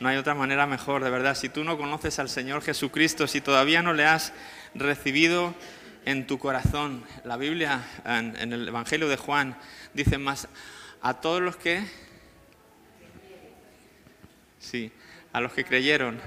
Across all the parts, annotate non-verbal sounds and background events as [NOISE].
No hay otra manera mejor, de verdad. Si tú no conoces al Señor Jesucristo, si todavía no le has recibido en tu corazón, la Biblia en, el Evangelio de Juan dice más, a todos los que... Sí, a los que creyeron,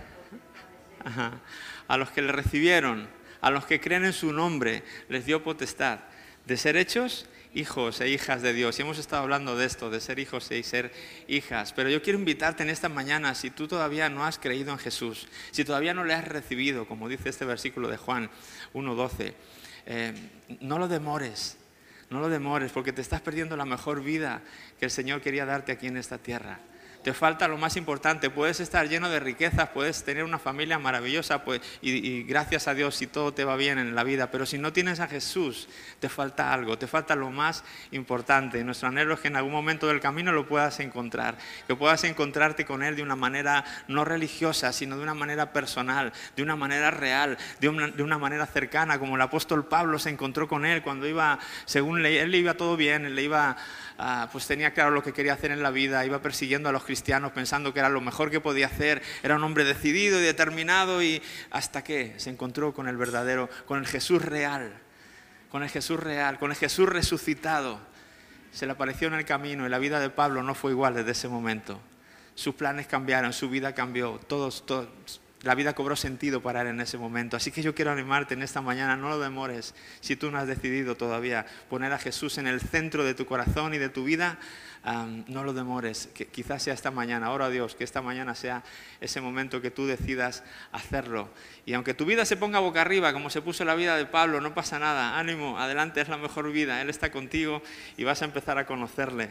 a los que le recibieron, a los que creen en su nombre, les dio potestad de ser hechos hijos e hijas de Dios. Y hemos estado hablando de esto, de ser hijos y ser hijas. Pero yo quiero invitarte en esta mañana, si tú todavía no has creído en Jesús, si todavía no le has recibido, como dice este versículo de Juan 1.12, eh, no lo demores, no lo demores, porque te estás perdiendo la mejor vida que el Señor quería darte aquí en esta tierra te falta lo más importante. Puedes estar lleno de riquezas, puedes tener una familia maravillosa pues, y, gracias a Dios si todo te va bien en la vida, pero si no tienes a Jesús, te falta algo, te falta lo más importante. nuestro anhelo es que en algún momento del camino lo puedas encontrar, que puedas encontrarte con Él de una manera no religiosa, sino de una manera personal, de una manera real, de una, de una manera cercana, como el apóstol Pablo se encontró con Él cuando iba, según él le iba todo bien, él le iba Ah, pues tenía claro lo que quería hacer en la vida, iba persiguiendo a los cristianos pensando que era lo mejor que podía hacer, era un hombre decidido y determinado y hasta que se encontró con el verdadero, con el Jesús real, con el Jesús real, con el Jesús resucitado. Se le apareció en el camino y la vida de Pablo no fue igual desde ese momento. Sus planes cambiaron, su vida cambió, todos, todos la vida cobró sentido para él en ese momento. Así que yo quiero animarte en esta mañana, no lo demores. Si tú no has decidido todavía poner a Jesús en el centro de tu corazón y de tu vida, no lo demores. Que quizás sea esta mañana, ora a Dios, que esta mañana sea ese momento que tú decidas hacerlo. Y aunque tu vida se ponga boca arriba, como se puso la vida de Pablo, no pasa nada. Ánimo, adelante, es la mejor vida. Él está contigo y vas a empezar a conocerle.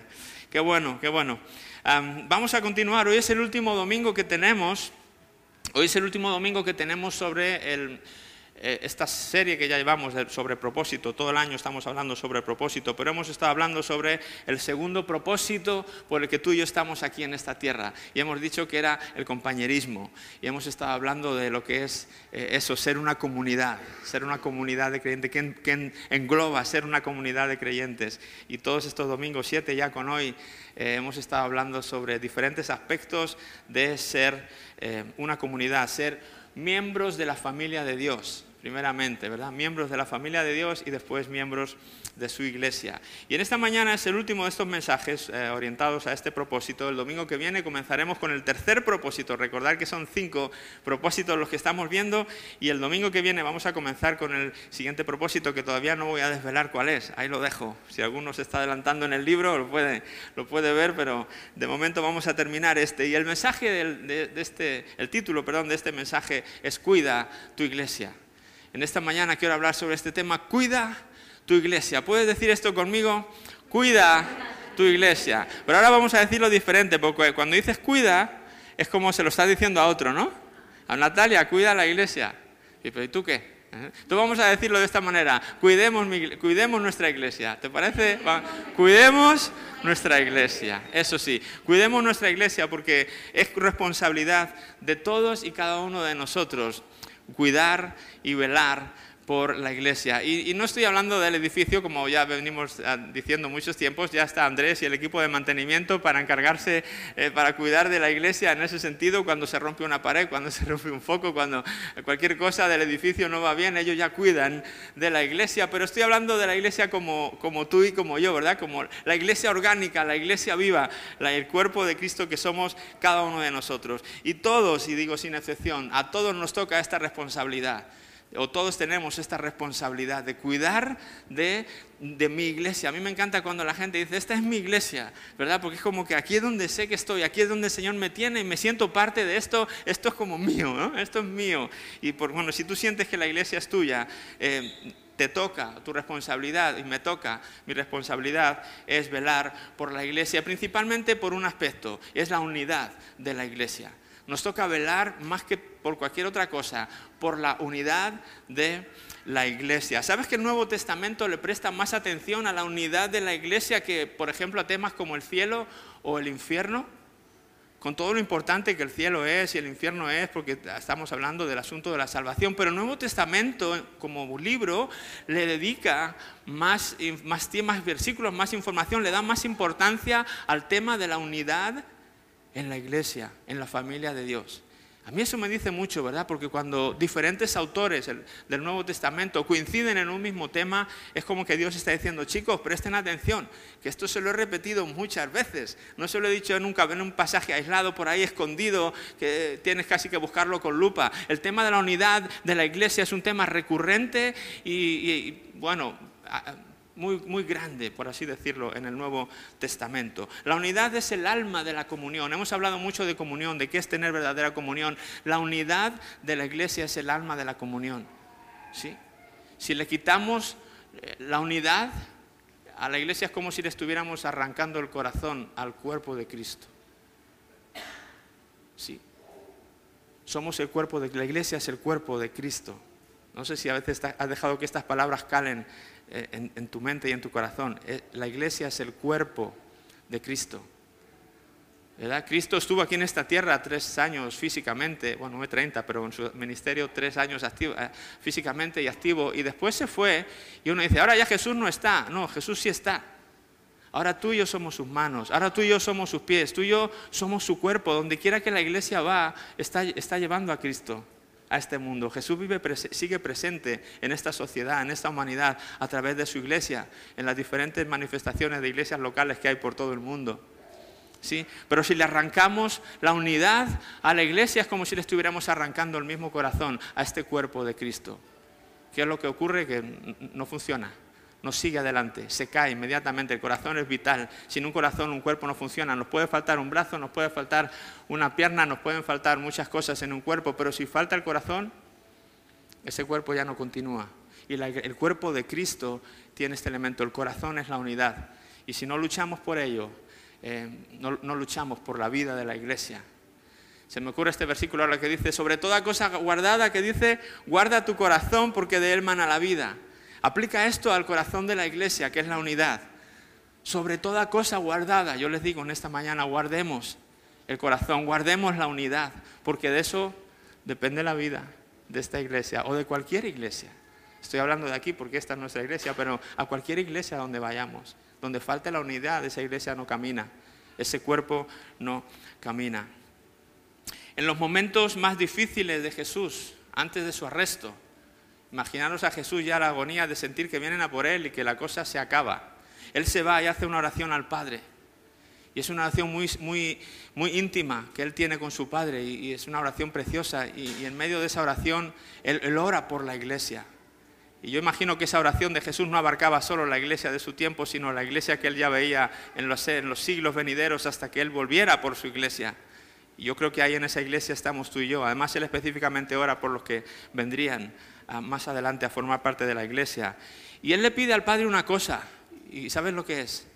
Qué bueno, qué bueno. vamos a continuar. Hoy es el último domingo que tenemos Hoy es el último domingo que tenemos sobre eh, esta serie que ya llevamos sobre propósito. Todo el año estamos hablando sobre propósito, pero hemos estado hablando sobre el segundo propósito por el que tú y yo estamos aquí en esta tierra. Y hemos dicho que era el compañerismo. Y hemos estado hablando de lo que es eh, eso, ser una comunidad, ser una comunidad de creyentes, que, engloba ser una comunidad de creyentes. Y todos estos domingos, siete ya con hoy, eh, hemos estado hablando sobre diferentes aspectos de ser eh, una comunidad, ser miembros de la familia de Dios primeramente, ¿verdad? Miembros de la familia de Dios y después miembros de su iglesia. Y en esta mañana es el último de estos mensajes eh, orientados a este propósito. El domingo que viene comenzaremos con el tercer propósito. Recordar que son cinco propósitos los que estamos viendo y el domingo que viene vamos a comenzar con el siguiente propósito que todavía no voy a desvelar cuál es. Ahí lo dejo. Si alguno se está adelantando en el libro lo puede, lo puede ver, pero de momento vamos a terminar este. Y el mensaje de, de este, el título, perdón, de este mensaje es cuida tu iglesia. En esta mañana quiero hablar sobre este tema, cuida tu iglesia. ¿Puedes decir esto conmigo? Cuida tu iglesia. Pero ahora vamos a decirlo diferente, porque cuando dices cuida, es como se lo estás diciendo a otro, ¿no? A Natalia, cuida la iglesia. ¿Y, pero, ¿y tú qué? ¿Eh? Tú vamos a decirlo de esta manera, cuidemos, cuidemos nuestra iglesia. ¿Te parece? Cuidemos nuestra iglesia, eso sí, cuidemos nuestra iglesia porque es responsabilidad de todos y cada uno de nosotros cuidar y velar por la iglesia. Y, no estoy hablando del edificio, como ya venimos ah, diciendo muchos tiempos, ya está Andrés y el equipo de mantenimiento para encargarse, eh, para cuidar de la iglesia en ese sentido, cuando se rompe una pared, cuando se rompe un foco, cuando cualquier cosa del edificio no va bien, ellos ya cuidan de la iglesia, pero estoy hablando de la iglesia como, como tú y como yo, ¿verdad? Como la iglesia orgánica, la iglesia viva, el cuerpo de Cristo que somos cada uno de nosotros. Y todos, y digo sin excepción, a todos nos toca esta responsabilidad o todos tenemos esta responsabilidad de cuidar de, mi iglesia. A mí me encanta cuando la gente dice, esta es mi iglesia, ¿verdad? Porque es como que aquí es donde sé que estoy, aquí es donde el Señor me tiene y me siento parte de esto, esto es como mío, ¿no? Esto es mío. Y por, bueno, si tú sientes que la iglesia es tuya, eh, te toca tu responsabilidad y me toca mi responsabilidad es velar por la iglesia, principalmente por un aspecto, es la unidad de la iglesia. Nos toca velar más que por cualquier otra cosa, por la unidad de la iglesia. ¿Sabes que el Nuevo Testamento le presta más atención a la unidad de la iglesia que, por ejemplo, a temas como el cielo o el infierno? Con todo lo importante que el cielo es y el infierno es, porque estamos hablando del asunto de la salvación, pero el Nuevo Testamento, como libro, le dedica más, más, versículos, más información, le da más importancia al tema de la unidad en la iglesia, en la familia de Dios. A mí eso me dice mucho, ¿verdad? Porque cuando diferentes autores del Nuevo Testamento coinciden en un mismo tema, es como que Dios está diciendo, chicos, presten atención, que esto se lo he repetido muchas veces. No se lo he dicho nunca en un pasaje aislado por ahí escondido, que tienes casi que buscarlo con lupa. El tema de la unidad de la iglesia es un tema recurrente y, y bueno, muy, muy grande, por así decirlo, en el Nuevo Testamento. La unidad es el alma de la comunión. Hemos hablado mucho de comunión, de qué es tener verdadera comunión. La unidad de la iglesia es el alma de la comunión. ¿Sí? Si le quitamos eh, la unidad, a la iglesia es como si le estuviéramos arrancando el corazón al cuerpo de Cristo. Sí. Somos el cuerpo de la iglesia, es el cuerpo de Cristo. No sé si a veces has dejado que estas palabras calen eh, en, tu mente y en tu corazón. Eh, la iglesia es el cuerpo de Cristo. ¿verdad? Cristo estuvo aquí en esta tierra tres años físicamente, bueno, no 30, pero en su ministerio tres años activo, eh, físicamente y activo, y después se fue y uno dice, ahora ya Jesús no está. No, Jesús sí está. Ahora tú y yo somos sus manos, ahora tú y yo somos sus pies, tú y yo somos su cuerpo. Donde quiera que la iglesia va, está, está llevando a Cristo a este mundo. Jesús vive, sigue presente en esta sociedad, en esta humanidad, a través de su iglesia, en las diferentes manifestaciones de iglesias locales que hay por todo el mundo. ¿Sí? Pero si le arrancamos la unidad a la iglesia es como si le estuviéramos arrancando el mismo corazón a este cuerpo de Cristo. ¿Qué es lo que ocurre? Que no funciona no sigue adelante, se cae inmediatamente. El corazón es vital. Sin un corazón, un cuerpo no funciona. Nos puede faltar un brazo, nos puede faltar una pierna, nos pueden faltar muchas cosas en un cuerpo, pero si falta el corazón, ese cuerpo ya no continúa. Y el cuerpo de Cristo tiene este elemento. El corazón es la unidad. Y si no luchamos por ello, eh, no, no luchamos por la vida de la iglesia. Se me ocurre este versículo ahora que dice, sobre toda cosa guardada, que dice, guarda tu corazón porque de él mana la vida. Aplica esto al corazón de la iglesia, que es la unidad. Sobre toda cosa guardada, yo les digo en esta mañana, guardemos el corazón, guardemos la unidad, porque de eso depende la vida de esta iglesia o de cualquier iglesia. Estoy hablando de aquí porque esta es nuestra iglesia, pero a cualquier iglesia donde vayamos, donde falte la unidad, esa iglesia no camina, ese cuerpo no camina. En los momentos más difíciles de Jesús, antes de su arresto, Imaginaros a Jesús ya la agonía de sentir que vienen a por Él y que la cosa se acaba. Él se va y hace una oración al Padre. Y es una oración muy, muy, muy íntima que Él tiene con su Padre y, es una oración preciosa. Y, en medio de esa oración él, ora por la iglesia. Y yo imagino que esa oración de Jesús no abarcaba solo la iglesia de su tiempo, sino la iglesia que Él ya veía en los, en los siglos venideros hasta que Él volviera por su iglesia. Y yo creo que ahí en esa iglesia estamos tú y yo. Además, Él específicamente ora por los que vendrían más adelante a formar parte de la iglesia. Y él le pide al Padre una cosa, y ¿sabes lo que es?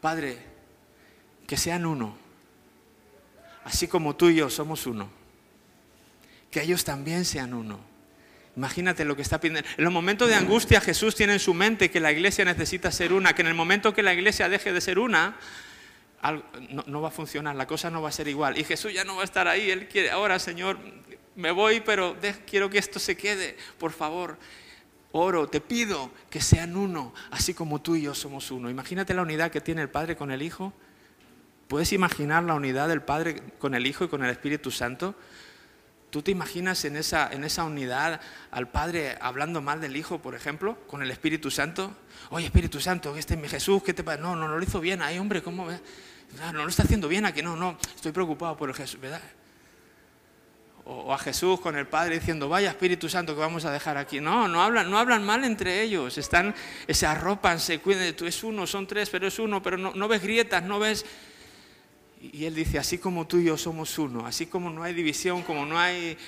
Padre, que sean uno, así como tú y yo somos uno, que ellos también sean uno. Imagínate lo que está pidiendo. En los momentos de angustia Jesús tiene en su mente que la iglesia necesita ser una, que en el momento que la iglesia deje de ser una, no, no, va a funcionar, la cosa no va a ser igual. Y Jesús ya no va a estar ahí, Él quiere, ahora Señor, me voy, pero quiero que esto se quede, por favor. Oro, te pido que sean uno, así como tú y yo somos uno. Imagínate la unidad que tiene el Padre con el Hijo. ¿Puedes imaginar la unidad del Padre con el Hijo y con el Espíritu Santo? ¿Tú te imaginas en esa, en esa unidad al Padre hablando mal del Hijo, por ejemplo, con el Espíritu Santo? Oye, Espíritu Santo, este es mi Jesús, ¿qué te pasa? No, no, no lo hizo bien. Ay, hombre, ¿cómo? No, no lo está haciendo bien aquí. No, no, estoy preocupado por el Jesús, ¿verdad? O a Jesús con el Padre diciendo, vaya Espíritu Santo que vamos a dejar aquí. No, no hablan, no hablan mal entre ellos, están, se arropan, se cuidan, tú es uno, son tres, pero es uno, pero no, no ves grietas, no ves... Y él dice, así como tú y yo somos uno, así como no hay división, como no hay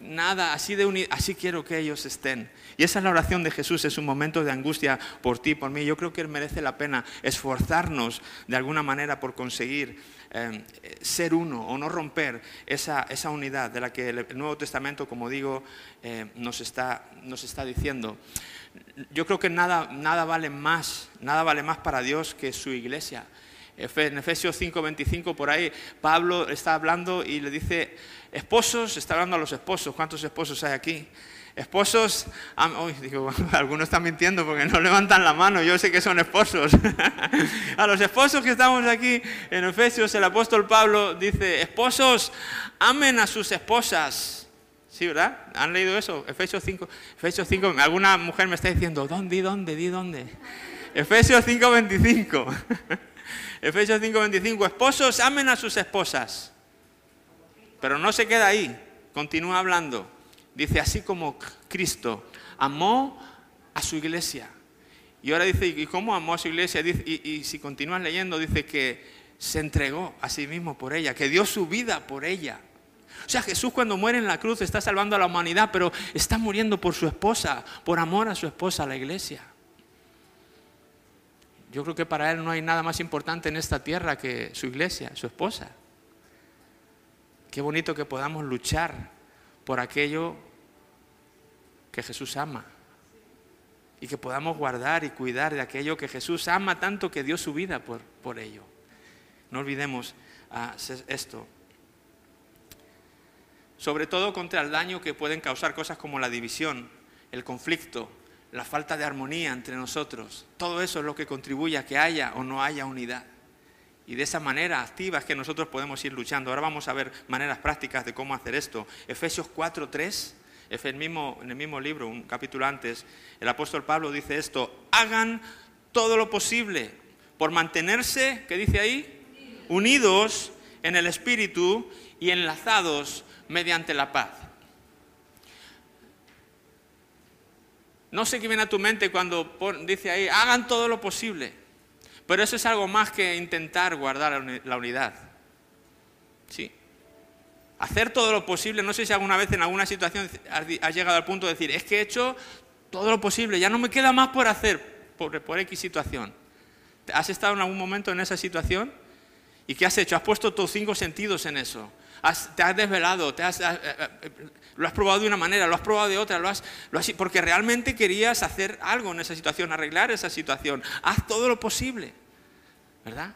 nada, así, de así quiero que ellos estén. Y esa es la oración de Jesús, es un momento de angustia por ti, por mí. Yo creo que merece la pena esforzarnos de alguna manera por conseguir eh, ser uno o no romper esa, esa, unidad de la que el Nuevo Testamento, como digo, eh, nos, está, nos está diciendo. Yo creo que nada, nada, vale más, nada vale más para Dios que su iglesia. En Efesios 5:25 por ahí Pablo está hablando y le dice, esposos, está hablando a los esposos, ¿cuántos esposos hay aquí? Esposos, [LAUGHS] algunos están mintiendo porque no levantan la mano, yo sé que son esposos. [LAUGHS] a los esposos que estamos aquí en Efesios, el apóstol Pablo dice, esposos, amen a sus esposas. ¿Sí, verdad? ¿Han leído eso? Efesios 5. Efesios 5, alguna mujer me está diciendo, ¿dónde, dónde, di dónde? Efesios 5:25. [LAUGHS] Efesios 5:25, esposos, amen a sus esposas. Pero no se queda ahí, continúa hablando. Dice, así como Cristo amó a su iglesia. Y ahora dice, ¿y cómo amó a su iglesia? y, si continúas leyendo, dice que se entregó a sí mismo por ella, que dio su vida por ella. O sea, Jesús cuando muere en la cruz está salvando a la humanidad, pero está muriendo por su esposa, por amor a su esposa, la iglesia. Yo creo que para Él no hay nada más importante en esta tierra que su iglesia, su esposa. Qué bonito que podamos luchar por aquello que Jesús ama. Y que podamos guardar y cuidar de aquello que Jesús ama tanto que dio su vida por, por ello. No olvidemos ah, esto. Sobre todo contra el daño que pueden causar cosas como la división, el conflicto, la falta de armonía entre nosotros. Todo eso es lo que contribuye a que haya o no haya unidad. Y de esa manera activa es que nosotros podemos ir luchando. Ahora vamos a ver maneras prácticas de cómo hacer esto. Efesios 4.3, en el mismo libro, un capítulo antes, el apóstol Pablo dice esto, hagan todo lo posible por mantenerse, ¿qué dice ahí? Unidos en el Espíritu y enlazados mediante la paz. No sé qué viene a tu mente cuando dice ahí, hagan todo lo posible. Pero eso es algo más que intentar guardar la unidad. ¿Sí? Hacer todo lo posible, no sé si alguna vez en alguna situación has llegado al punto de decir, es que he hecho todo lo posible, ya no me queda más por hacer por, por X situación. ¿Has estado en algún momento en esa situación? ¿Y qué has hecho? Has puesto tus cinco sentidos en eso. te has desvelado, te has, eh, eh, eh, lo has probado de una manera, lo has probado de otra, lo has, lo has, porque realmente querías hacer algo en esa situación, arreglar esa situación. Haz todo lo posible, ¿verdad?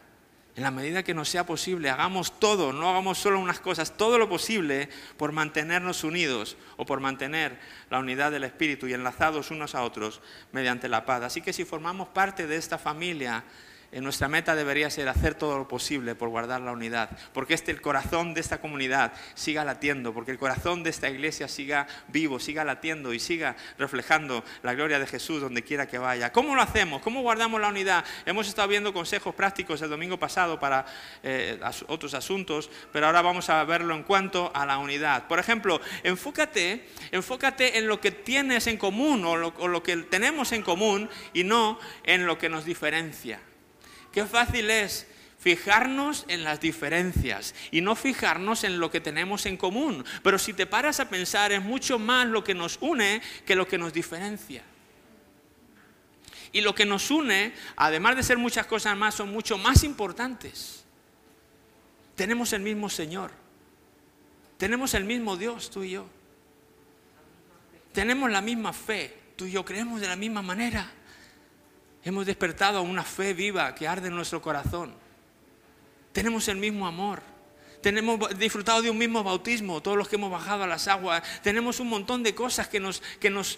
En la medida que nos sea posible, hagamos todo, no hagamos solo unas cosas, todo lo posible por mantenernos unidos o por mantener la unidad del Espíritu y enlazados unos a otros mediante la paz. Así que si formamos parte de esta familia, nuestra meta debería ser hacer todo lo posible por guardar la unidad, porque este, el corazón de esta comunidad siga latiendo, porque el corazón de esta iglesia siga vivo, siga latiendo y siga reflejando la gloria de Jesús donde quiera que vaya. ¿Cómo lo hacemos? ¿Cómo guardamos la unidad? Hemos estado viendo consejos prácticos el domingo pasado para eh, otros asuntos, pero ahora vamos a verlo en cuanto a la unidad. Por ejemplo, enfócate, enfócate en lo que tienes en común o lo que tenemos en común y no en lo que nos diferencia. Qué fácil es fijarnos en las diferencias y no fijarnos en lo que tenemos en común. Pero si te paras a pensar, es mucho más lo que nos une que lo que nos diferencia. Y lo que nos une, además de ser muchas cosas más, son mucho más importantes. Tenemos el mismo Señor. Tenemos el mismo Dios, tú y yo. Tenemos la misma fe, tú y yo creemos de la misma manera. Hemos despertado a una fe viva que arde en nuestro corazón. Tenemos el mismo amor. Tenemos disfrutado de un mismo bautismo, todos los que hemos bajado a las aguas. Tenemos un montón de cosas que, nos, que nos,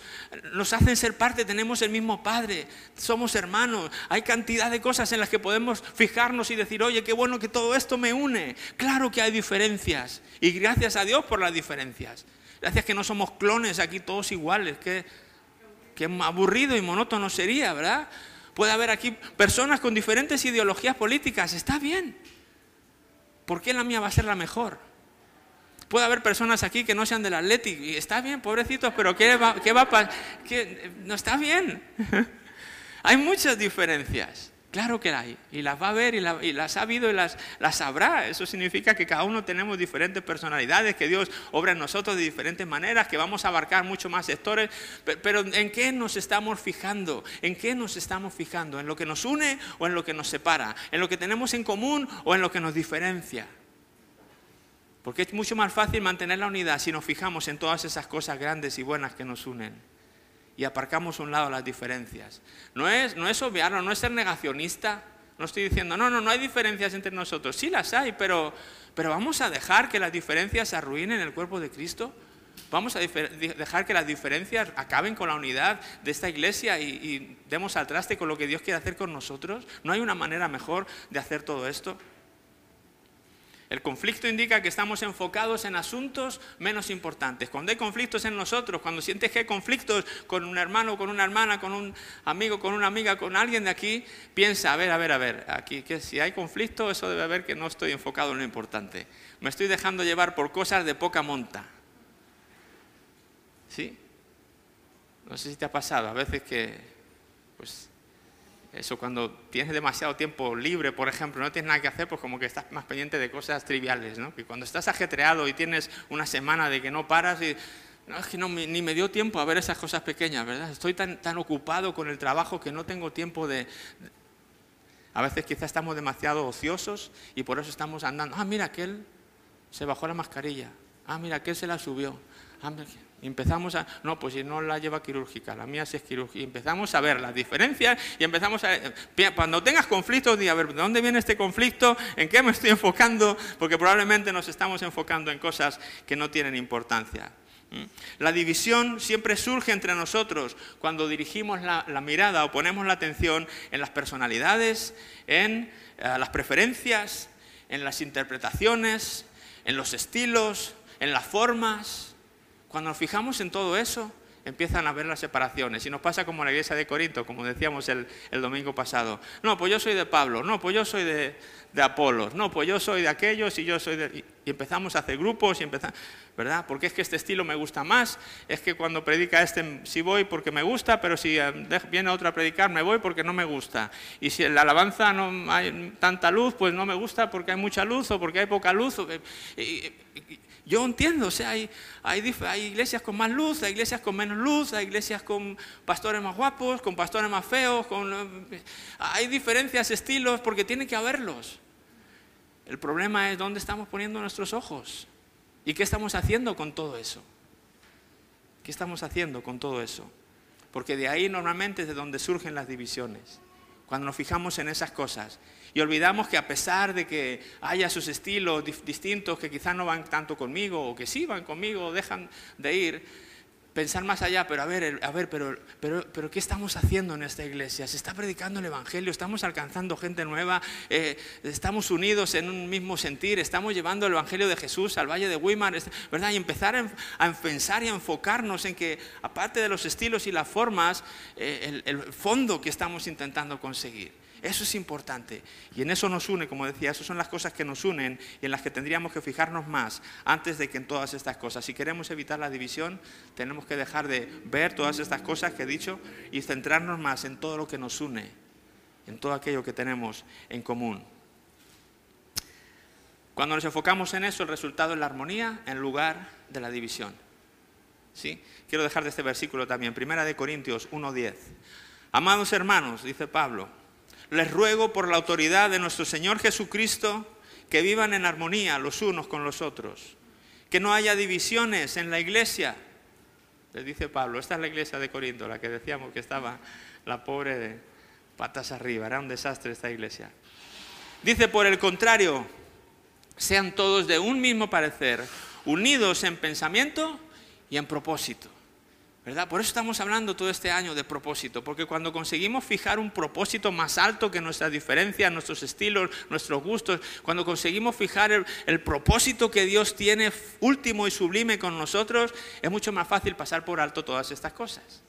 nos hacen ser parte. Tenemos el mismo Padre, somos hermanos. Hay cantidad de cosas en las que podemos fijarnos y decir, oye, qué bueno que todo esto me une. Claro que hay diferencias. Y gracias a Dios por las diferencias. Gracias que no somos clones aquí todos iguales. Que, que aburrido y monótono sería, ¿verdad? Puede haber aquí personas con diferentes ideologías políticas, está bien. ¿Por qué la mía va a ser la mejor? Puede haber personas aquí que no sean del Atlético y está bien, pobrecitos, pero ¿qué va, qué va a No está bien. [LAUGHS] Hay muchas diferencias. Claro que hay, y las va a ver y, las ha habido y las, las sabrá. Eso significa que cada uno tenemos diferentes personalidades, que Dios obra en nosotros de diferentes maneras, que vamos a abarcar mucho más sectores. Pero ¿en qué nos estamos fijando? ¿En qué nos estamos fijando? ¿En lo que nos une o en lo que nos separa? ¿En lo que tenemos en común o en lo que nos diferencia? Porque es mucho más fácil mantener la unidad si nos fijamos en todas esas cosas grandes y buenas que nos unen y aparcamos a un lado las diferencias. No es, no es obviarlo, no es ser negacionista. No estoy diciendo, no, no, no hay diferencias entre nosotros. Sí las hay, pero, pero vamos a dejar que las diferencias arruinen el cuerpo de Cristo. Vamos a dejar que las diferencias acaben con la unidad de esta iglesia y, y, demos al traste con lo que Dios quiere hacer con nosotros. ¿No hay una manera mejor de hacer todo esto? El conflicto indica que estamos enfocados en asuntos menos importantes. Cuando hay conflictos en nosotros, cuando sientes que hay conflictos con un hermano, con una hermana, con un amigo, con una amiga, con alguien de aquí, piensa, a ver, a ver, a ver, aquí que si hay conflicto, eso debe haber que no estoy enfocado en lo importante. Me estoy dejando llevar por cosas de poca monta. ¿Sí? No sé si te ha pasado a veces que, pues, eso cuando tienes demasiado tiempo libre, por ejemplo, no tienes nada que hacer, pues como que estás más pendiente de cosas triviales, ¿no? Que cuando estás ajetreado y tienes una semana de que no paras y... No, es que no, ni me dio tiempo a ver esas cosas pequeñas, ¿verdad? Estoy tan, tan ocupado con el trabajo que no tengo tiempo de... A veces quizás estamos demasiado ociosos y por eso estamos andando. Ah, mira, aquel se bajó la mascarilla. Ah, mira, aquel se la subió. Empezamos a, no, pues si no la lleva quirúrgica, la mía sí es quirúrgica. Empezamos a ver las diferencias y empezamos a, cuando tengas conflictos, di a ver, ¿de dónde viene este conflicto? ¿En qué me estoy enfocando? Porque probablemente nos estamos enfocando en cosas que no tienen importancia. ¿Mm? La división siempre surge entre nosotros cuando dirigimos la, mirada o ponemos la atención en las personalidades, en eh, las preferencias, en las interpretaciones, en los estilos, en las formas. Cuando nos fijamos en todo eso, empiezan a ver las separaciones. Y nos pasa como en la iglesia de Corinto, como decíamos el, domingo pasado. No, pues yo soy de Pablo, no, pues yo soy de, de Apolos, no, pues yo soy de aquellos y yo soy de... Y empezamos a hacer grupos y empezamos, ¿verdad? Porque es que este estilo me gusta más, es que cuando predica este sí voy porque me gusta, pero si eh, viene otro a predicar me voy porque no me gusta. Y si en la alabanza no hay tanta luz, pues no me gusta porque hay mucha luz o porque hay poca luz. Yo entiendo, o sea, hay, hay, hay, iglesias con más luz, hay iglesias con menos luz, hay iglesias con pastores más guapos, con pastores más feos, con, hay diferencias, estilos, porque tiene que haberlos. El problema es dónde estamos poniendo nuestros ojos y qué estamos haciendo con todo eso. ¿Qué estamos haciendo con todo eso? Porque de ahí normalmente es de donde surgen las divisiones. Cuando nos fijamos en esas cosas y olvidamos que a pesar de que haya sus estilos distintos que quizás no van tanto conmigo o que sí van conmigo dejan de ir, pensar más allá, pero a ver, a ver, pero, pero, pero ¿qué estamos haciendo en esta iglesia? ¿Se está predicando el Evangelio? ¿Estamos alcanzando gente nueva? Eh, ¿Estamos unidos en un mismo sentir? ¿Estamos llevando el Evangelio de Jesús al Valle de Weimar? ¿Verdad? Y empezar a, pensar y a enfocarnos en que, aparte de los estilos y las formas, eh, el fondo que estamos intentando conseguir. Eso es importante. Y en eso nos une, como decía, esas son las cosas que nos unen y en las que tendríamos que fijarnos más antes de que en todas estas cosas. Si queremos evitar la división, tenemos que dejar de ver todas estas cosas que he dicho y centrarnos más en todo lo que nos une, en todo aquello que tenemos en común. Cuando nos enfocamos en eso, el resultado es la armonía en lugar de la división. ¿Sí? Quiero dejar de este versículo también, Primera de Corintios 1.10. Amados hermanos, dice Pablo, les ruego por la autoridad de nuestro Señor Jesucristo que vivan en armonía los unos con los otros, que no haya divisiones en la iglesia. Les dice Pablo, esta es la iglesia de Corinto, la que decíamos que estaba la pobre de patas arriba, era un desastre esta iglesia. Dice, por el contrario, sean todos de un mismo parecer, unidos en pensamiento y en propósito. ¿Verdad? Por eso estamos hablando todo este año de propósito, porque cuando conseguimos fijar un propósito más alto que nuestras diferencias, nuestros estilos, nuestros gustos, cuando conseguimos fijar el, el, propósito que Dios tiene último y sublime con nosotros, es mucho más fácil pasar por alto todas estas cosas.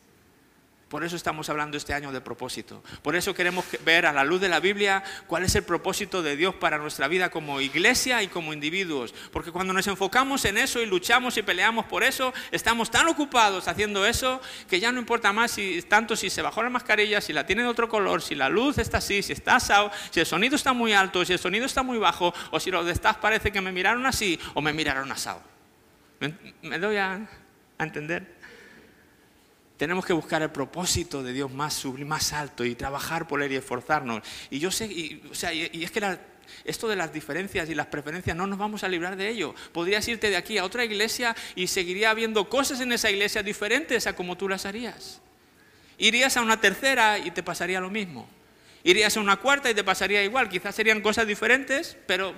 Por eso estamos hablando este año de propósito. Por eso queremos ver a la luz de la Biblia cuál es el propósito de Dios para nuestra vida como iglesia y como individuos. Porque cuando nos enfocamos en eso y luchamos y peleamos por eso, estamos tan ocupados haciendo eso que ya no importa más si tanto si se bajó la mascarilla, si la tiene de otro color, si la luz está así, si está asado, si el sonido está muy alto, si el sonido está muy bajo, o si los de estas parece que me miraron así o me miraron asado. ¿Me, doy a entender? Tenemos que buscar el propósito de Dios más sublime, más alto y trabajar por él y esforzarnos. Y yo sé, y, o sea, y, es que esto de las diferencias y las preferencias no nos vamos a librar de ello. Podrías irte de aquí a otra iglesia y seguiría habiendo cosas en esa iglesia diferentes a como tú las harías. Irías a una tercera y te pasaría lo mismo. Irías a una cuarta y te pasaría igual. Quizás serían cosas diferentes, pero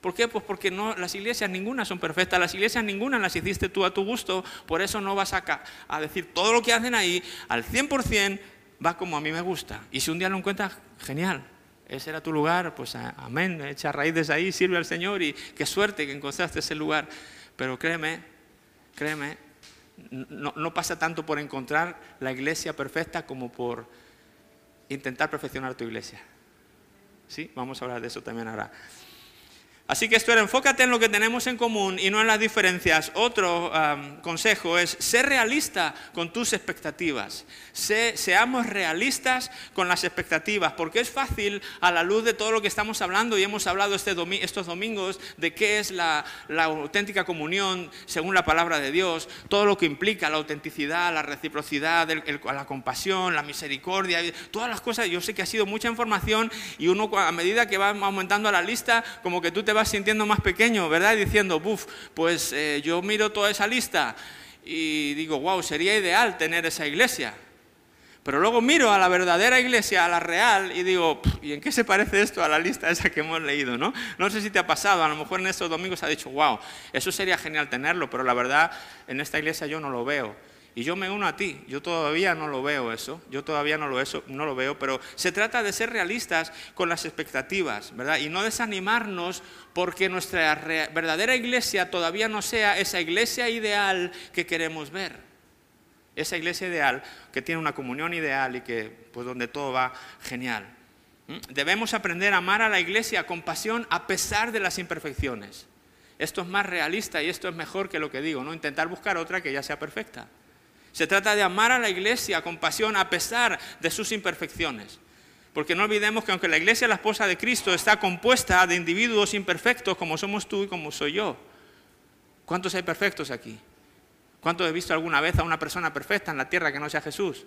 ¿Por qué? Pues porque no, las iglesias ninguna son perfectas, las iglesias ninguna las hiciste tú a tu gusto, por eso no vas a, a decir todo lo que hacen ahí al 100% va como a mí me gusta. Y si un día lo encuentras, genial, ese era tu lugar, pues amén, echa raíces ahí, sirve al Señor y qué suerte que encontraste ese lugar. Pero créeme, créeme, no, no pasa tanto por encontrar la iglesia perfecta como por intentar perfeccionar tu iglesia. ¿Sí? Vamos a hablar de eso también ahora. Así que esto era, enfócate en lo que tenemos en común y no en las diferencias. Otro consejo es ser realista con tus expectativas. seamos realistas con las expectativas, porque es fácil a la luz de todo lo que estamos hablando y hemos hablado este estos domingos de qué es la, auténtica comunión según la palabra de Dios, todo lo que implica la autenticidad, la reciprocidad, la compasión, la misericordia, todas las cosas. Yo sé que ha sido mucha información y uno a medida que va aumentando la lista, como que tú te vas sintiendo más pequeño, ¿verdad? Diciendo, buf, pues eh, yo miro toda esa lista y digo, wow, sería ideal tener esa iglesia. Pero luego miro a la verdadera iglesia, a la real, y digo, ¿y en qué se parece esto a la lista esa que hemos leído? ¿no? no sé si te ha pasado, a lo mejor en estos domingos ha dicho, wow, eso sería genial tenerlo, pero la verdad en esta iglesia yo no lo veo. Y yo me uno a ti, yo todavía no lo veo eso, yo todavía no lo, eso, no lo veo, pero se trata de ser realistas con las expectativas, ¿verdad? Y no desanimarnos porque nuestra verdadera iglesia todavía no sea esa iglesia ideal que queremos ver. Esa iglesia ideal que tiene una comunión ideal y que, pues donde todo va genial. ¿Mm? Debemos aprender a amar a la iglesia con pasión a pesar de las imperfecciones. Esto es más realista y esto es mejor que lo que digo, no intentar buscar otra que ya sea perfecta. Se trata de amar a la iglesia con pasión a pesar de sus imperfecciones. Porque no olvidemos que aunque la iglesia, la esposa de Cristo, está compuesta de individuos imperfectos como somos tú y como soy yo. ¿Cuántos hay perfectos aquí? ¿Cuántos he visto alguna vez a una persona perfecta en la tierra que no sea Jesús?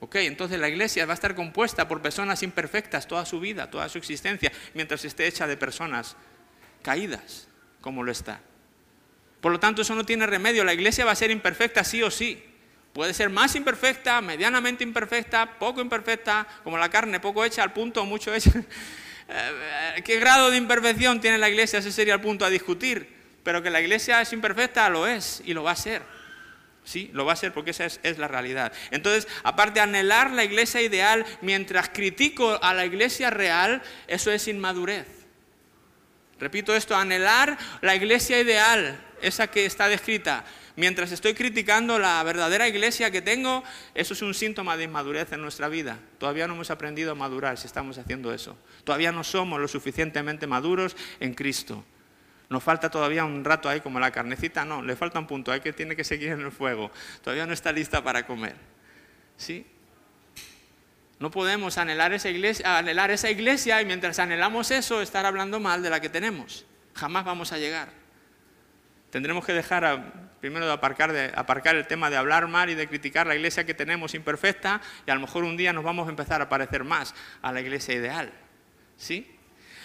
Ok, entonces la iglesia va a estar compuesta por personas imperfectas toda su vida, toda su existencia, mientras esté hecha de personas caídas, como lo está. Por lo tanto, eso no tiene remedio. La iglesia va a ser imperfecta sí o sí. Puede ser más imperfecta, medianamente imperfecta, poco imperfecta, como la carne, poco hecha al punto, mucho hecha. [LAUGHS] Eh, ¿Qué grado de imperfección tiene la iglesia? Ese sería el punto a discutir. Pero que la iglesia es imperfecta, lo es y lo va a ser. Sí, lo va a ser porque esa es, es, la realidad. Entonces, aparte de anhelar la iglesia ideal mientras critico a la iglesia real, eso es inmadurez. Repito esto, anhelar la iglesia ideal, esa que está descrita, mientras estoy criticando la verdadera iglesia que tengo, eso es un síntoma de inmadurez en nuestra vida. Todavía no hemos aprendido a madurar si estamos haciendo eso. Todavía no somos lo suficientemente maduros en Cristo. Nos falta todavía un rato ahí como la carnecita, no, le falta un punto, hay que tiene que seguir en el fuego. Todavía no está lista para comer. ¿Sí? No podemos anhelar esa iglesia, anhelar esa iglesia y mientras anhelamos eso estar hablando mal de la que tenemos. Jamás vamos a llegar. Tendremos que dejar primero de aparcar, de aparcar el tema de hablar mal y de criticar la iglesia que tenemos imperfecta y a lo mejor un día nos vamos a empezar a parecer más a la iglesia ideal. ¿Sí?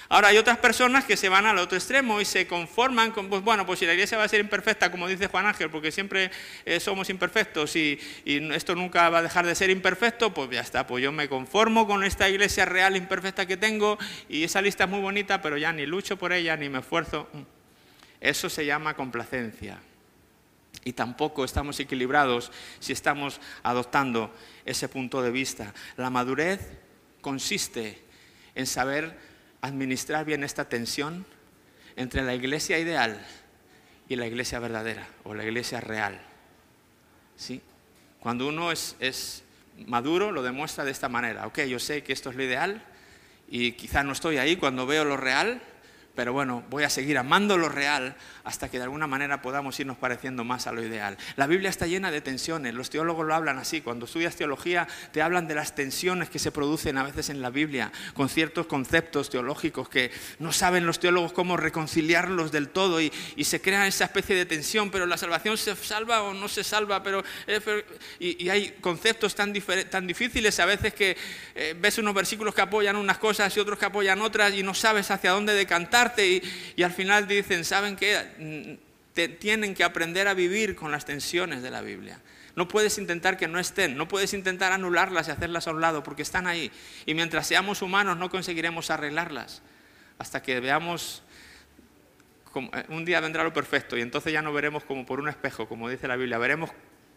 Ahora hay otras personas que se van al otro extremo y se conforman con, pues bueno, pues si la iglesia va a ser imperfecta, como dice Juan Ángel, porque siempre eh, somos imperfectos y, esto nunca va a dejar de ser imperfecto, pues ya está, pues yo me conformo con esta iglesia real imperfecta que tengo y esa lista es muy bonita, pero ya ni lucho por ella ni me esfuerzo. Eso se llama complacencia. Y tampoco estamos equilibrados si estamos adoptando ese punto de vista. La madurez consiste en saber administrar bien esta tensión entre la iglesia ideal y la iglesia verdadera o la iglesia real. ¿Sí? Cuando uno es, es maduro lo demuestra de esta manera. Ok, yo sé que esto es lo ideal y quizá no estoy ahí cuando veo lo real, pero bueno, voy a seguir amando lo real hasta que de alguna manera podamos irnos pareciendo más a lo ideal. La Biblia está llena de tensiones, los teólogos lo hablan así, cuando estudias teología te hablan de las tensiones que se producen a veces en la Biblia con ciertos conceptos teológicos que no saben los teólogos cómo reconciliarlos del todo y, se crea esa especie de tensión, pero la salvación se salva o no se salva, pero, eh, y, hay conceptos tan, tan, difíciles a veces que eh, ves unos versículos que apoyan unas cosas y otros que apoyan otras y no sabes hacia dónde decantarte y, y al final dicen, ¿saben qué? Tienen que aprender a vivir con las tensiones de la Biblia. No puedes intentar que no estén, no puedes intentar anularlas y hacerlas a un lado, porque están ahí. Y mientras seamos humanos no conseguiremos arreglarlas. Hasta que veamos eh, un día vendrá lo perfecto y entonces ya no veremos como por un espejo, como dice la Biblia, veremos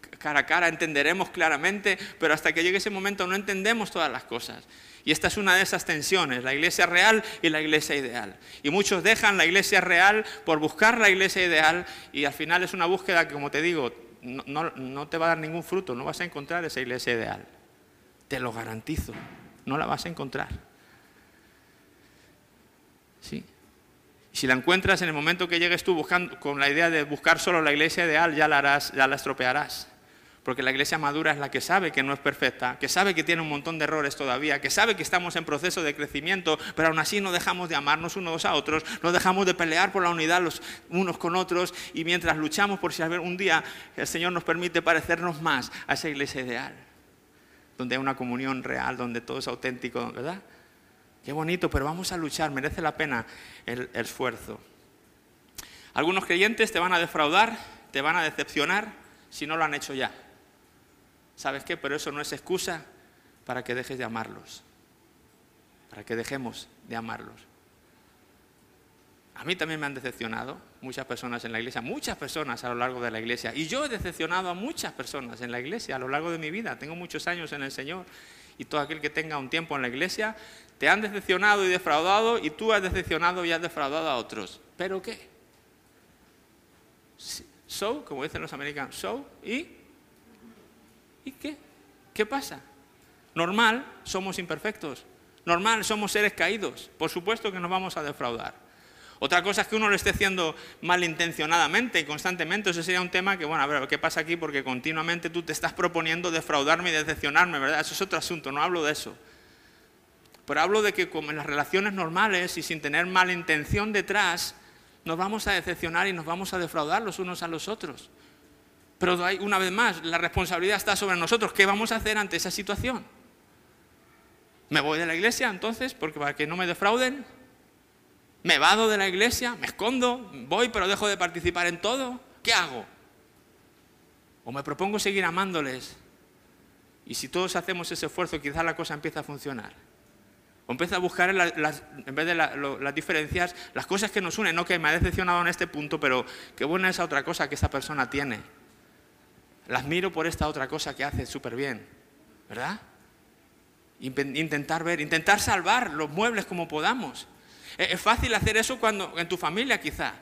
cara a cara, entenderemos claramente, pero hasta que llegue ese momento no entendemos todas las cosas. Y esta es una de esas tensiones, la iglesia real y la iglesia ideal. Y muchos dejan la iglesia real por buscar la iglesia ideal y al final es una búsqueda que, como te digo, no, te va a dar ningún fruto, no vas a encontrar esa iglesia ideal. Te lo garantizo, no la vas a encontrar. ¿Sí? Si la encuentras en el momento que llegues tú buscando, con la idea de buscar solo la iglesia ideal, ya la, harás, ya la estropearás. Porque la iglesia madura es la que sabe que no es perfecta, que sabe que tiene un montón de errores todavía, que sabe que estamos en proceso de crecimiento, pero aún así no dejamos de amarnos unos a otros, no dejamos de pelear por la unidad los unos con otros y mientras luchamos por si un día el Señor nos permite parecernos más a esa iglesia ideal, donde hay una comunión real, donde todo es auténtico, ¿verdad? Qué bonito, pero vamos a luchar, merece la pena el, esfuerzo. Algunos creyentes te van a defraudar, te van a decepcionar si no lo han hecho ya. ¿Sabes qué? Pero eso no es excusa para que dejes de amarlos, para que dejemos de amarlos. A mí también me han decepcionado muchas personas en la iglesia, muchas personas a lo largo de la iglesia. Y yo he decepcionado a muchas personas en la iglesia a lo largo de mi vida. Tengo muchos años en el Señor. Y todo aquel que tenga un tiempo en la iglesia te han decepcionado y defraudado y tú has decepcionado y has defraudado a otros. ¿Pero qué? So, como dicen los americanos, so, ¿y? ¿Y qué? ¿Qué pasa? Normal, somos imperfectos. Normal, somos seres caídos. Por supuesto que nos vamos a defraudar. Otra cosa es que uno lo esté haciendo malintencionadamente y constantemente. Ese sería un tema que, bueno, a ver, ¿qué pasa aquí? Porque continuamente tú te estás proponiendo defraudarme y decepcionarme, ¿verdad? Eso es otro asunto, no hablo de eso. Pero hablo de que como en las relaciones normales y sin tener mala intención detrás, nos vamos a decepcionar y nos vamos a defraudar los unos a los otros. Pero una vez más, la responsabilidad está sobre nosotros. ¿Qué vamos a hacer ante esa situación? ¿Me voy de la iglesia entonces porque para que no me defrauden? ¿Me vado de la iglesia? ¿Me escondo? ¿Voy pero dejo de participar en todo? ¿Qué hago? ¿O me propongo seguir amándoles? Y si todos hacemos ese esfuerzo, quizás la cosa empieza a funcionar. O empieza a buscar en vez de las diferencias, las cosas que nos unen. No que me ha decepcionado en este punto, pero qué buena esa otra cosa que esta persona tiene. Las miro por esta otra cosa que hace súper bien. ¿Verdad? Intentar ver, intentar salvar los muebles como podamos. Es fácil hacer eso cuando en tu familia quizá.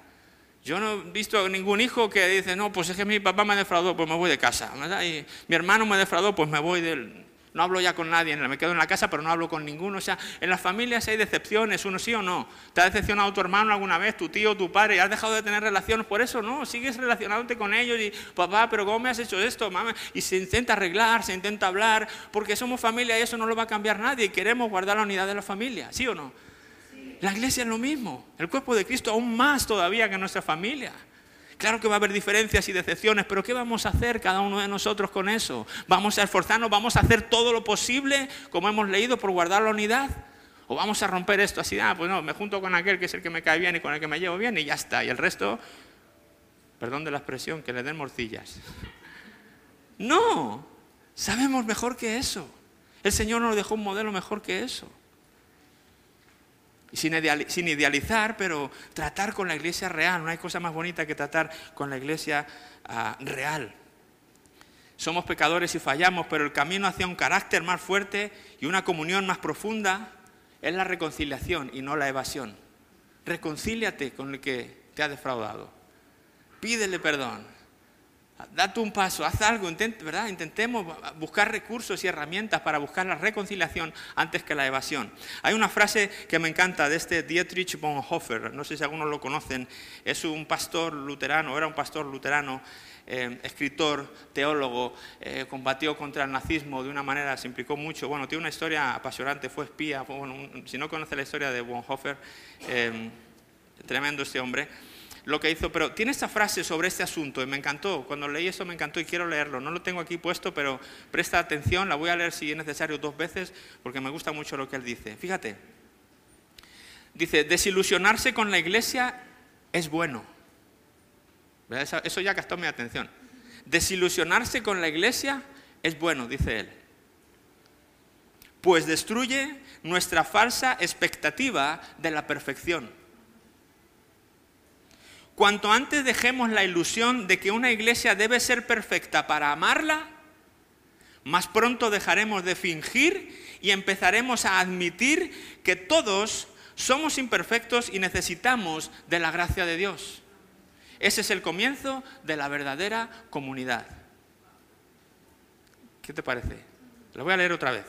Yo no he visto ningún hijo que dice, no, pues es que mi papá me defraudó, pues me voy de casa. Y mi hermano me defraudó, pues me voy del, no hablo ya con nadie, me quedo en la casa, pero no hablo con ninguno. O sea, en las familias hay decepciones, uno sí o no. ¿Te ha decepcionado tu hermano alguna vez, tu tío, tu padre, y has dejado de tener relaciones por eso? No, sigues relacionándote con ellos y, papá, pero ¿cómo me has hecho esto, mamá? Y se intenta arreglar, se intenta hablar, porque somos familia y eso no lo va a cambiar nadie y queremos guardar la unidad de la familia, ¿sí o no? La iglesia es lo mismo, el cuerpo de Cristo aún más todavía que nuestra familia. Claro que va a haber diferencias y decepciones, pero ¿qué vamos a hacer cada uno de nosotros con eso? ¿Vamos a esforzarnos? ¿Vamos a hacer todo lo posible, como hemos leído, por guardar la unidad? ¿O vamos a romper esto así? Ah, pues no, me junto con aquel que es el que me cae bien y con el que me llevo bien y ya está. Y el resto, perdón de la expresión, que le den morcillas. No, sabemos mejor que eso. El Señor nos dejó un modelo mejor que eso sin, idealizar, pero tratar con la iglesia real. No hay cosa más bonita que tratar con la iglesia ah, real. Somos pecadores y fallamos, pero el camino hacia un carácter más fuerte y una comunión más profunda es la reconciliación y no la evasión. Reconcíliate con el que te ha defraudado. Pídele perdón. Date un paso, haz algo, ¿verdad? intentemos buscar recursos y herramientas para buscar la reconciliación antes que la evasión. Hay una frase que me encanta de este Dietrich Bonhoeffer, no sé si algunos lo conocen, es un pastor luterano, era un pastor luterano, eh, escritor, teólogo, eh, combatió contra el nazismo de una manera, se implicó mucho, bueno, tiene una historia apasionante, fue espía, si no conoce la historia de Bonhoeffer, eh, tremendo este hombre lo que hizo, pero tiene esta frase sobre este asunto y me encantó, cuando leí eso me encantó y quiero leerlo, no lo tengo aquí puesto, pero presta atención, la voy a leer si es necesario dos veces porque me gusta mucho lo que él dice. Fíjate, dice, desilusionarse con la iglesia es bueno. Eso ya gastó mi atención. Desilusionarse con la iglesia es bueno, dice él. Pues destruye nuestra falsa expectativa de la perfección. Cuanto antes dejemos la ilusión de que una iglesia debe ser perfecta para amarla, más pronto dejaremos de fingir y empezaremos a admitir que todos somos imperfectos y necesitamos de la gracia de Dios. Ese es el comienzo de la verdadera comunidad. ¿Qué te parece? Lo voy a leer otra vez.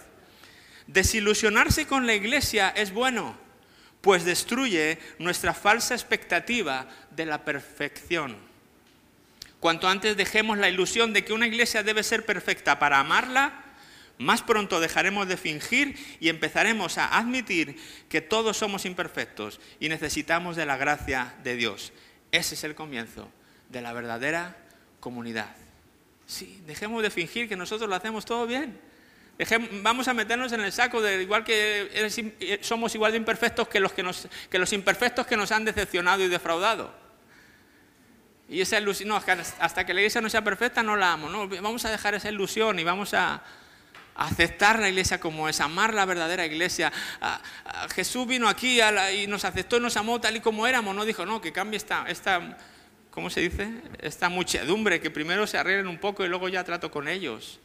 Desilusionarse con la iglesia es bueno, pues destruye nuestra falsa expectativa de la perfección. Cuanto antes dejemos la ilusión de que una iglesia debe ser perfecta para amarla, más pronto dejaremos de fingir y empezaremos a admitir que todos somos imperfectos y necesitamos de la gracia de Dios. Ese es el comienzo de la verdadera comunidad. Sí, dejemos de fingir que nosotros lo hacemos todo bien. Vamos a meternos en el saco de igual que eh, somos igual de imperfectos que los, que, nos, que los imperfectos que nos han decepcionado y defraudado. Y esa ilusión, hasta que la iglesia no sea perfecta no la amo. No, vamos a dejar esa ilusión y vamos a, aceptar la iglesia como es, amar la verdadera iglesia. Jesús vino aquí y nos aceptó y nos amó tal y como éramos. No dijo, no, que cambie esta, esta, ¿cómo se dice? Esta muchedumbre, que primero se arreglen un poco y luego ya trato con ellos.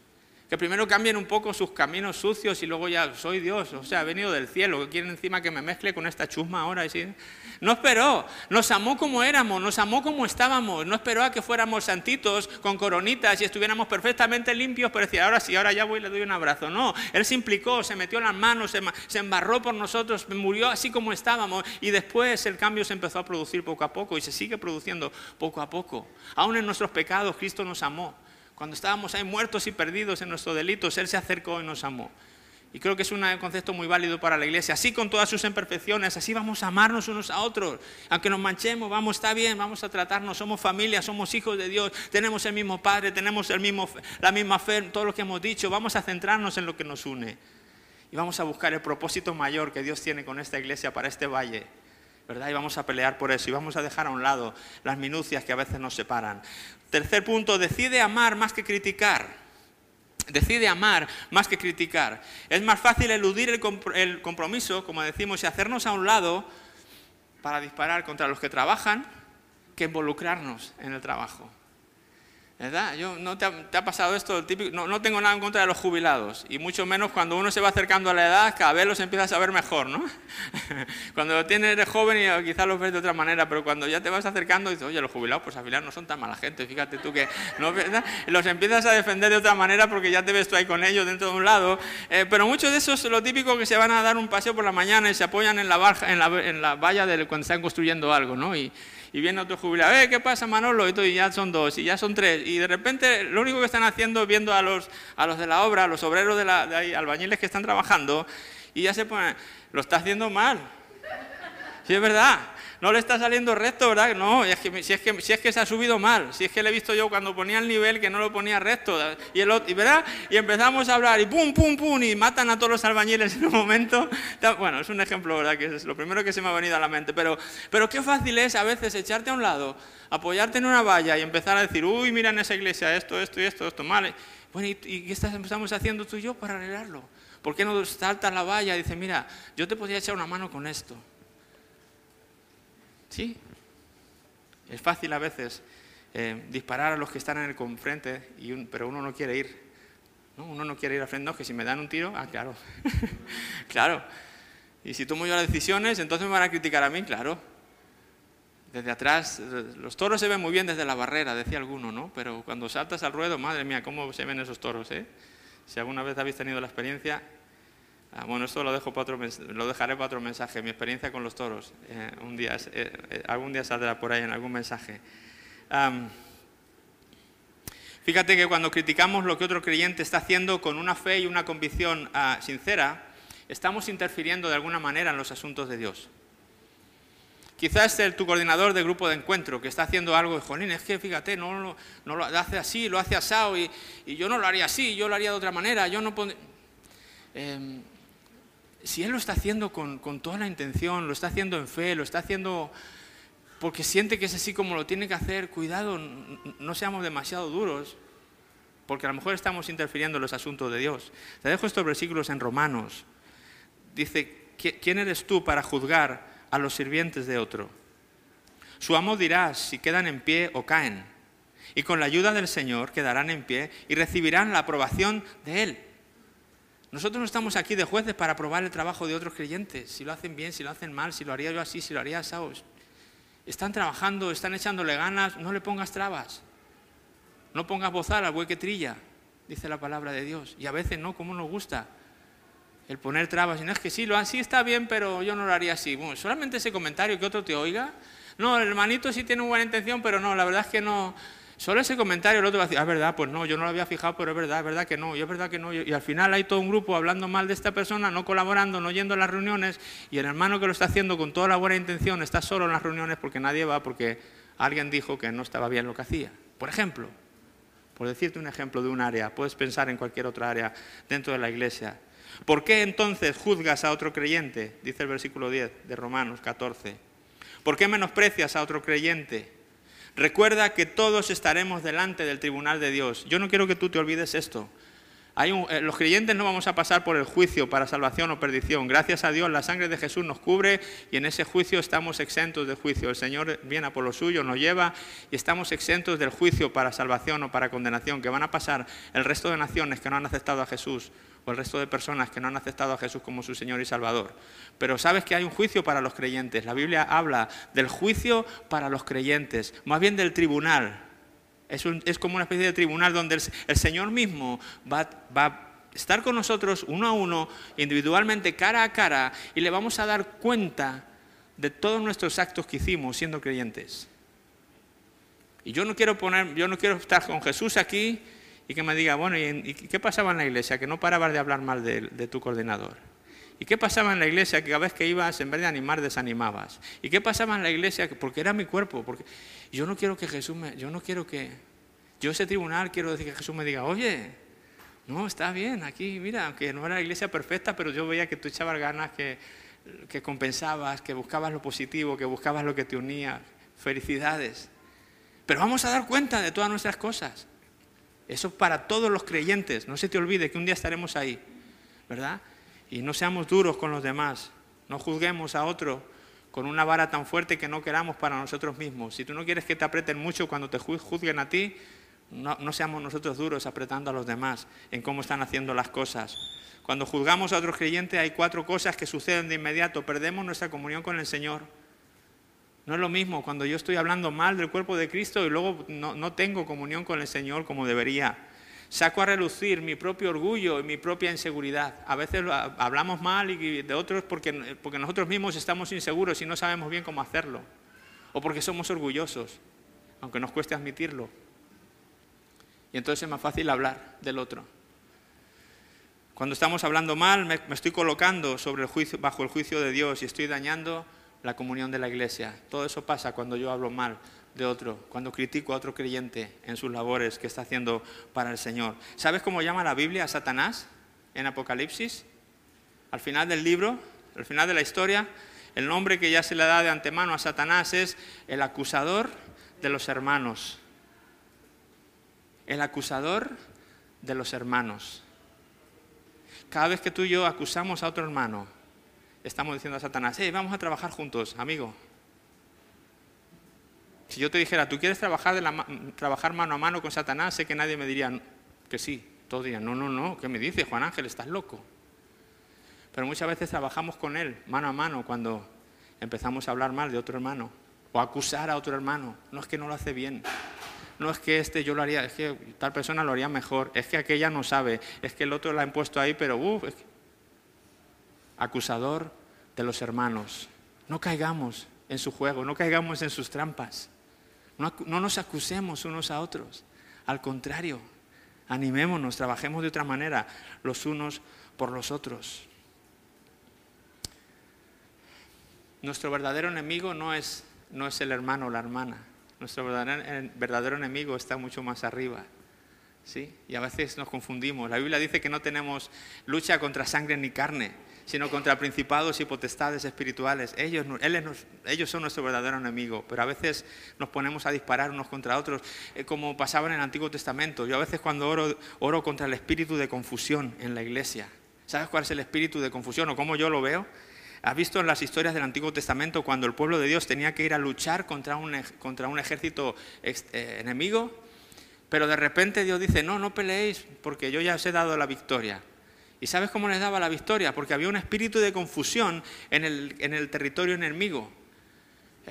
Que primero cambien un poco sus caminos sucios y luego ya soy Dios. O sea, ha venido del cielo. Quieren encima que me mezcle con esta chusma ahora. Y No esperó. Nos amó como éramos. Nos amó como estábamos. No esperó a que fuéramos santitos con coronitas y estuviéramos perfectamente limpios. Pero decía, ahora sí, ahora ya voy y le doy un abrazo. No. Él se implicó, se metió en las manos, se embarró por nosotros, murió así como estábamos. Y después el cambio se empezó a producir poco a poco y se sigue produciendo poco a poco. Aún en nuestros pecados, Cristo nos amó. Cuando estábamos ahí muertos y perdidos en nuestros delitos, Él se acercó y nos amó. Y creo que es un concepto muy válido para la iglesia. Así con todas sus imperfecciones, así vamos a amarnos unos a otros. Aunque nos manchemos, vamos, está bien, vamos a tratarnos. Somos familia, somos hijos de Dios, tenemos el mismo Padre, tenemos el mismo, la misma fe, todo lo que hemos dicho. Vamos a centrarnos en lo que nos une. Y vamos a buscar el propósito mayor que Dios tiene con esta iglesia para este valle. ¿verdad? Y vamos a pelear por eso y vamos a dejar a un lado las minucias que a veces nos separan. Tercer punto, decide amar más que criticar. Decide amar más que criticar. Es más fácil eludir el compromiso, como decimos, y hacernos a un lado para disparar contra los que trabajan que involucrarnos en el trabajo. ¿Verdad? Yo, ¿No te ha, pasado esto? Típico, no, tengo nada en contra de los jubilados, y mucho menos cuando uno se va acercando a la edad, cada vez los empiezas a ver mejor, ¿no? [LAUGHS] cuando tienes de joven y quizás los ves de otra manera, pero cuando ya te vas acercando dices, oye, los jubilados pues al final no son tan mala gente, fíjate tú que ¿no? los empiezas a defender de otra manera porque ya te ves tú ahí con ellos dentro de un lado, eh, pero muchos de esos lo típico que se van a dar un paseo por la mañana y se apoyan en la, barja, en la, en la valla de cuando están construyendo algo, ¿no? Y, y viene otro jubilado, eh, ¿qué pasa Manolo? Y, ya son dos, y ya son tres. Y de repente lo único que están haciendo, viendo a los, a los de la obra, a los obreros de, la, de ahí, albañiles que están trabajando, y ya se ponen, lo está haciendo mal. Sí, es verdad no le está saliendo recto, ¿verdad? No, si, es que, si es que se ha subido mal, si es que le he visto yo cuando ponía el nivel que no lo ponía recto, y, el, y, ¿verdad? y empezamos a hablar y pum, pum, pum, y matan a todos los albañiles [LAUGHS] en un momento. Bueno, es un ejemplo, ¿verdad? Que es lo primero que se me ha venido a la mente, pero, pero qué fácil es a veces echarte a un lado, apoyarte en una valla y empezar a decir, uy, mira en esa iglesia esto, esto y esto, esto, mal. Bueno, ¿y, y qué estamos haciendo tú y yo para arreglarlo? ¿Por qué no saltas la valla y dices, mira, yo te podría echar una mano con esto? Sí, es fácil a veces eh, disparar a los que están en el confrente, y pero uno no quiere ir. ¿no? Uno no quiere ir al frente, no, que si me dan un tiro, ah, claro, [LAUGHS] claro. Y si tomo yo las decisiones, entonces me van a criticar a mí, claro. Desde atrás, los toros se ven muy bien desde la barrera, decía alguno, ¿no? Pero cuando saltas al ruedo, madre mía, ¿cómo se ven esos toros, eh? Si alguna vez habéis tenido la experiencia, Ah, bueno, esto lo, dejo para otro, lo dejaré para otro mensaje, mi experiencia con los toros. Eh, eh, eh, algún día saldrá por ahí en algún mensaje. fíjate que cuando criticamos lo que otro creyente está haciendo con una fe y una convicción ah, sincera, estamos interfiriendo de alguna manera en los asuntos de Dios. Quizás es tu coordinador de grupo de encuentro que está haciendo algo de jolín, es que fíjate, no, lo hace así, lo hace asado y, y, yo no lo haría así, yo lo haría de otra manera, yo no em, si Él lo está haciendo con, toda la intención, lo está haciendo en fe, lo está haciendo porque siente que es así como lo tiene que hacer, cuidado, no seamos demasiado duros, porque a lo mejor estamos interfiriendo en los asuntos de Dios. Te dejo estos versículos en Romanos. Dice, ¿quién eres tú para juzgar a los sirvientes de otro? Su amo dirá si quedan en pie o caen. Y con la ayuda del Señor quedarán en pie y recibirán la aprobación de Él. Nosotros no estamos aquí de jueces para aprobar el trabajo de otros creyentes, si lo hacen bien, si lo hacen mal, si lo haría yo así, si lo haría así. Están trabajando, están echándole ganas, no le pongas trabas. No pongas bozal al buey trilla, dice la palabra de Dios. Y a veces no, como nos gusta el poner trabas. Y no es que sí, lo así está bien, pero yo no lo haría así. Bueno, solamente ese comentario que otro te oiga. No, el hermanito sí tiene una buena intención, pero no, la verdad es que no. Solo ese comentario el otro va a decir, ah, verdad, pues no, yo no lo había fijado, pero es verdad, es verdad que no, y es verdad que no. Y al final hay todo un grupo hablando mal de esta persona, no colaborando, no yendo a las reuniones, y el hermano que lo está haciendo con toda la buena intención está solo en las reuniones porque nadie va, porque alguien dijo que no estaba bien lo que hacía. Por ejemplo, por decirte un ejemplo de un área, puedes pensar en cualquier otra área dentro de la iglesia. ¿Por qué entonces juzgas a otro creyente? Dice el versículo 10 de Romanos 14. ¿Por qué menosprecias a otro creyente? Recuerda que todos estaremos delante del tribunal de Dios. Yo no quiero que tú te olvides esto. Eh, los creyentes no vamos a pasar por el juicio para salvación o perdición. Gracias a Dios la sangre de Jesús nos cubre y en ese juicio estamos exentos de juicio. El Señor viene a por lo suyo, nos lleva y estamos exentos del juicio para salvación o para condenación que van a pasar el resto de naciones que no han aceptado a Jesús o el resto de personas que no han aceptado a Jesús como su Señor y Salvador. Pero sabes que hay un juicio para los creyentes. La Biblia habla del juicio para los creyentes, más bien del tribunal. Es, como una especie de tribunal donde el, Señor mismo va, va a estar con nosotros uno a uno, individualmente, cara a cara, y le vamos a dar cuenta de todos nuestros actos que hicimos siendo creyentes. Y yo no quiero poner, yo no quiero estar con Jesús aquí y que me diga, bueno, ¿y, qué pasaba en la iglesia? Que no parabas de hablar mal de, tu coordinador. ¿Y qué pasaba en la iglesia? Que cada vez que ibas, en vez de animar, desanimabas. ¿Y qué pasaba en la iglesia? Porque era mi cuerpo. Porque yo no quiero que Jesús me... Yo no quiero que... Yo ese tribunal quiero decir que Jesús me diga, oye, no, está bien, aquí, mira, que no era la iglesia perfecta, pero yo veía que tú echabas ganas, que, que compensabas, que buscabas lo positivo, que buscabas lo que te unía. Felicidades. Pero vamos a dar cuenta de todas nuestras cosas. Eso para todos los creyentes. No se te olvide que un día estaremos ahí, ¿verdad? Y no seamos duros con los demás. No juzguemos a otro con una vara tan fuerte que no queramos para nosotros mismos. Si tú no quieres que te aprieten mucho cuando te juzguen a ti, no, no, seamos nosotros duros apretando a los demás en cómo están haciendo las cosas. Cuando juzgamos a otros creyentes hay cuatro cosas que suceden de inmediato. Perdemos nuestra comunión con el Señor. No es lo mismo cuando yo estoy hablando mal del cuerpo de Cristo y luego no, tengo comunión con el Señor como debería. Saco a relucir mi propio orgullo y mi propia inseguridad. A veces hablamos mal y de otros porque, porque nosotros mismos estamos inseguros y no sabemos bien cómo hacerlo. O porque somos orgullosos, aunque nos cueste admitirlo. Y entonces es más fácil hablar del otro. Cuando estamos hablando mal, me, estoy colocando sobre el juicio, bajo el juicio de Dios y estoy dañando la comunión de la iglesia. Todo eso pasa cuando yo hablo mal de otro, cuando critico a otro creyente en sus labores que está haciendo para el Señor. ¿Sabes cómo llama la Biblia a Satanás en Apocalipsis? Al final del libro, al final de la historia, el nombre que ya se le da de antemano a Satanás es el acusador de los hermanos. El acusador de los hermanos. Cada vez que tú y yo acusamos a otro hermano, estamos diciendo a Satanás, hey, vamos a trabajar juntos, amigo. Si yo te dijera, ¿tú quieres trabajar, de trabajar mano a mano con Satanás? Sé que nadie me diría que sí. Todos dirían, no, no, no, ¿qué me dices, Juan Ángel? Estás loco. Pero muchas veces trabajamos con él mano a mano cuando empezamos a hablar mal de otro hermano o acusar a otro hermano. No es que no lo hace bien. No es que este yo lo haría, es que tal persona lo haría mejor, es que aquella no sabe, es que el otro la ha impuesto ahí, pero uff, es que acusador de los hermanos. No caigamos en su juego, no caigamos en sus trampas. No, nos acusemos unos a otros. Al contrario, animémonos, trabajemos de otra manera los unos por los otros. Nuestro verdadero enemigo no es, no es el hermano o la hermana. Nuestro verdadero, verdadero enemigo está mucho más arriba. ¿sí? Y a veces nos confundimos. La Biblia dice que no tenemos lucha contra sangre ni carne, sino contra principados y potestades espirituales. Ellos, ellos son nuestro verdadero enemigo, pero a veces nos ponemos a disparar unos contra otros, eh, como pasaba en el Antiguo Testamento. Yo a veces cuando oro, oro contra el espíritu de confusión en la iglesia. ¿Sabes cuál es el espíritu de confusión o cómo yo lo veo? ¿Has visto en las historias del Antiguo Testamento cuando el pueblo de Dios tenía que ir a luchar contra un, contra un ejército eh, enemigo? Pero de repente Dios dice, no, no peleéis porque yo ya os he dado la victoria. ¿Y sabes cómo les daba la victoria? Porque había un espíritu de confusión en el, en el territorio enemigo.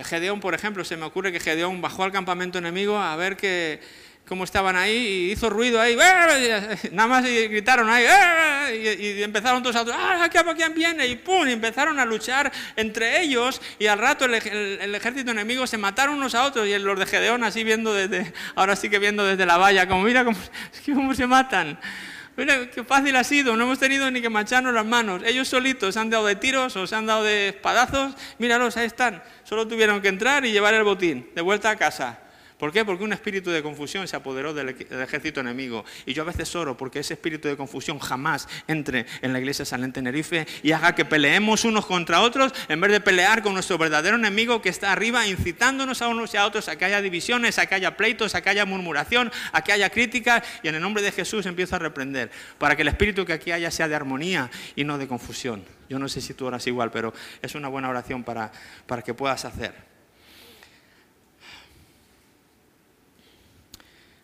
Gedeón, por ejemplo, se me ocurre que Gedeón bajó al campamento enemigo a ver que, cómo estaban ahí y hizo ruido ahí, nada más y gritaron ahí, y, empezaron todos a ¡ah, quién viene! Y ¡pum! Empezaron a luchar entre ellos y al rato el, ejército enemigo se mataron unos a otros y los de Gedeón así viendo desde, ahora sí que viendo desde la valla, como mira cómo, [LAUGHS] cómo se matan. Mira, qué fácil ha sido, no hemos tenido ni que mancharnos las manos. Ellos solitos se han dado de tiros o se han dado de espadazos. Míralos, ahí están. Solo tuvieron que entrar y llevar el botín de vuelta a casa. ¿Por qué? Porque un espíritu de confusión se apoderó del, ejército enemigo. Y yo a veces oro porque ese espíritu de confusión jamás entre en la iglesia en Tenerife y haga que peleemos unos contra otros en vez de pelear con nuestro verdadero enemigo que está arriba incitándonos a unos y a otros a que haya divisiones, a que haya pleitos, a que haya murmuración, a que haya críticas. Y en el nombre de Jesús empiezo a reprender para que el espíritu que aquí haya sea de armonía y no de confusión. Yo no sé si tú oras igual, pero es una buena oración para, para que puedas hacer.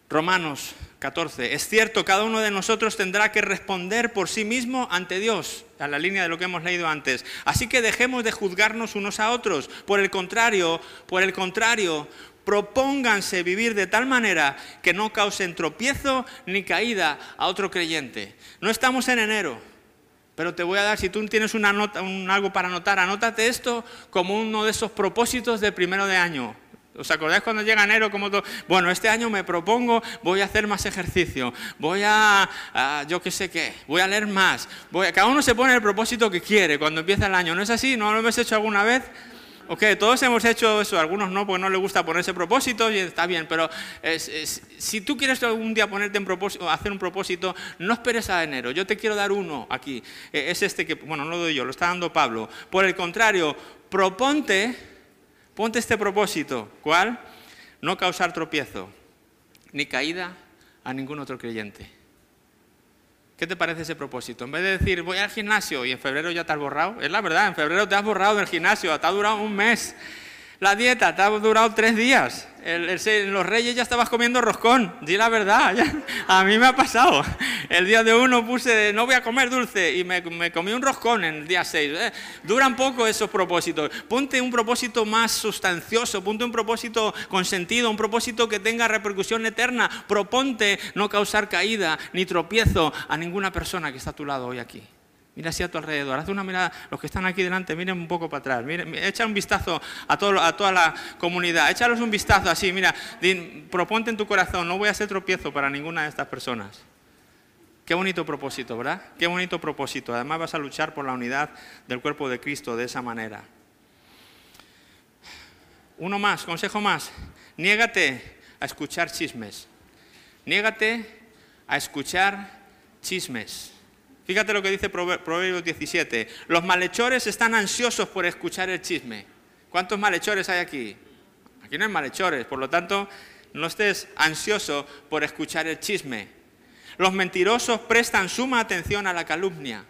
Romanos 14. Es cierto, cada uno de nosotros tendrá que responder por sí mismo ante Dios, a la línea de lo que hemos leído antes. Así que dejemos de juzgarnos unos a otros. Por el contrario, por el contrario, propónganse vivir de tal manera que no causen tropiezo ni caída a otro creyente. No estamos en enero, pero te voy a dar, si tú tienes una nota, un, algo para anotar, anótate esto como uno de esos propósitos del primero de año. ¿Os acordáis cuando llega enero? Como todo? Bueno, este año me propongo, voy a hacer más ejercicio, voy a, yo qué sé qué, voy a leer más. Voy cada uno se pone el propósito que quiere cuando empieza el año. ¿No es así? ¿No lo hemos hecho alguna vez? Ok, todos hemos hecho eso, algunos no, porque no les gusta ponerse propósito y está bien, pero si tú quieres algún día ponerte en propósito, hacer un propósito, no esperes a enero. Yo te quiero dar uno aquí. E, es este que, bueno, no lo doy yo, lo está dando Pablo. Por el contrario, proponte Ponte este propósito. ¿Cuál? No causar tropiezo ni caída a ningún otro creyente. ¿Qué te parece ese propósito? En vez de decir, voy al gimnasio y en febrero ya te has borrado, es la verdad, en febrero te has borrado del gimnasio, te ha durado un mes. La dieta te ha durado tres días. En los reyes ya estabas comiendo roscón. Di la verdad. [LAUGHS] A mí me ha pasado. El día de uno puse, no voy a comer dulce y me, comí un roscón en el día seis. Eh, duran poco esos propósitos. Ponte un propósito más sustancioso, ponte un propósito con sentido, un propósito que tenga repercusión eterna. Proponte no causar caída ni tropiezo a ninguna persona que está a tu lado hoy aquí. Mira hacia tu alrededor, haz una mirada, los que están aquí delante, miren un poco para atrás, miren, echa un vistazo a, todo, a toda la comunidad, échalos un vistazo así, mira, proponte en tu corazón, no voy a hacer tropiezo para ninguna de estas personas. Qué bonito propósito, ¿verdad? Qué bonito propósito. Además vas a luchar por la unidad del cuerpo de Cristo de esa manera. Uno más, consejo más. Niégate a escuchar chismes. Niégate a escuchar chismes. Fíjate lo que dice Proverbios 17. Los malhechores están ansiosos por escuchar el chisme. ¿Cuántos malhechores hay aquí? Aquí no hay malhechores, por lo tanto, no estés ansioso por escuchar el chisme. Los mentirosos prestan suma atención a la calumnia.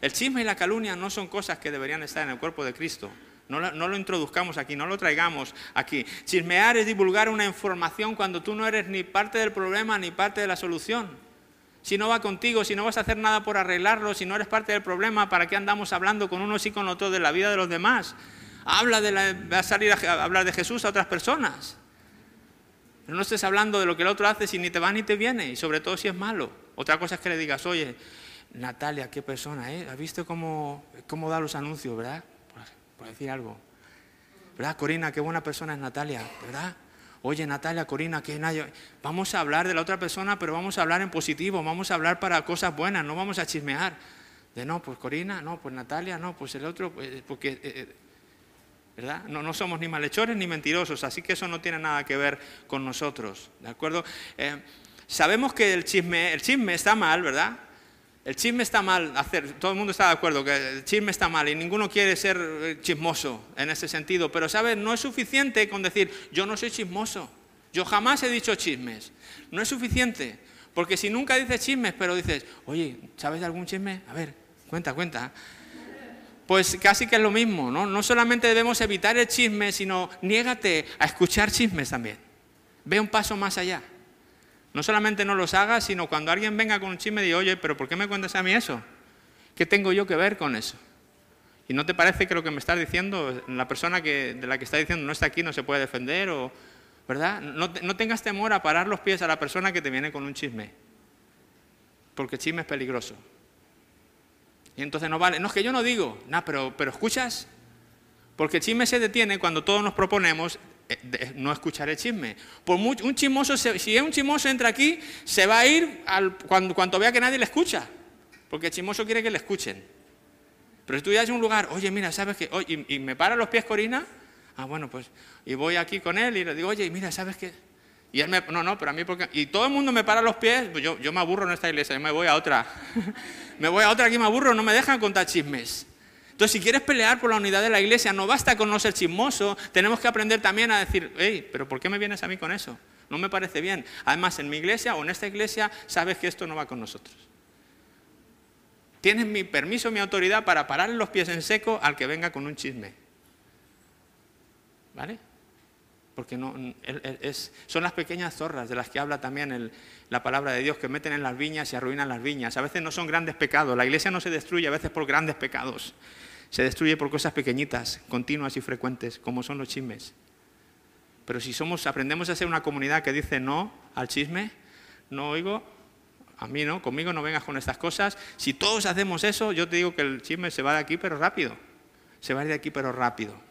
el chisme y la calumnia no son cosas que deberían estar en el cuerpo de Cristo. No lo, no lo, introduzcamos aquí, no lo traigamos aquí. Chismear es divulgar una información cuando tú no eres ni parte del problema ni parte de la solución si no va contigo, si no vas a hacer nada por arreglarlo, si no eres parte del problema, ¿para qué andamos hablando con unos y con otros de la vida de los demás? Habla de la, a salir a hablar de Jesús a otras personas. Pero no estés hablando de lo que el otro hace si ni te va ni te viene, y sobre todo si es malo. Otra cosa es que le digas, oye, Natalia, qué persona, ¿eh? ¿Has visto cómo, cómo da los anuncios, verdad? Por, por decir algo. ¿Verdad, Corina? Qué buena persona es Natalia, ¿verdad? Oye, Natalia, Corina, que nadie... Vamos a hablar de la otra persona, pero vamos a hablar en positivo, vamos a hablar para cosas buenas, no vamos a chismear. De no, pues Corina, no, pues Natalia, no, pues el otro, pues, porque... Eh, eh, ¿Verdad? No, no somos ni malhechores ni mentirosos, así que eso no tiene nada que ver con nosotros, ¿de acuerdo? Eh, sabemos que el chisme, el chisme está mal, ¿verdad? El chisme está mal hacer, todo el mundo está de acuerdo que el chisme está mal y ninguno quiere ser eh, chismoso en ese sentido, pero sabes, no es suficiente con decir yo no soy chismoso, yo jamás he dicho chismes, no es suficiente, porque si nunca dices chismes, pero dices, oye, ¿sabes algún chisme? A ver, cuenta, cuenta. Pues casi que es lo mismo, ¿no? No solamente debemos evitar el chisme, sino niégate a escuchar chismes también. Ve un paso más allá. No solamente no los hagas, sino cuando alguien venga con un chisme, diga, oye, pero ¿por qué me cuentas a mí eso? ¿Qué tengo yo que ver con eso? ¿Y no te parece que lo que me estás diciendo, la persona que, de la que está diciendo no está aquí, no se puede defender? O, ¿Verdad? No, no tengas temor a parar los pies a la persona que te viene con un chisme. Porque chisme es peligroso. Y entonces no vale. No es que yo no digo, nada, pero, pero escuchas. Porque chisme se detiene cuando todos nos proponemos no escuchar el chisme. Por un chismoso, si es un chismoso entra aquí, se va a ir al, cuando, vea que nadie le escucha. Porque el chismoso quiere que le escuchen. Pero si tú ya en un lugar, oye, mira, ¿sabes qué? y, me para los pies Corina, ah, bueno, pues, y voy aquí con él y le digo, oye, mira, ¿sabes qué? Y él me, no, no, pero a mí, porque, y todo el mundo me para los pies, pues yo, yo me aburro en esta iglesia, yo me voy a otra. [LAUGHS] me voy a otra aquí, me aburro, no me dejan contar chismes. Entonces, si quieres pelear por la unidad de la iglesia, no basta con no ser chismoso, tenemos que aprender también a decir, hey, pero ¿por qué me vienes a mí con eso? No me parece bien. Además, en mi iglesia o en esta iglesia, sabes que esto no va con nosotros. Tienes mi permiso, mi autoridad para parar los pies en seco al que venga con un chisme. ¿Vale? Porque no, son las pequeñas zorras de las que habla también la palabra de Dios, que meten en las viñas y arruinan las viñas. A veces no son grandes pecados. La iglesia no se destruye a veces por grandes pecados. Se destruye por cosas pequeñitas, continuas y frecuentes, como son los chismes. Pero si somos, aprendemos a ser una comunidad que dice no al chisme, no oigo, a mí no, conmigo no vengas con estas cosas. Si todos hacemos eso, yo te digo que el chisme se va de aquí, pero rápido. Se va de aquí, pero rápido.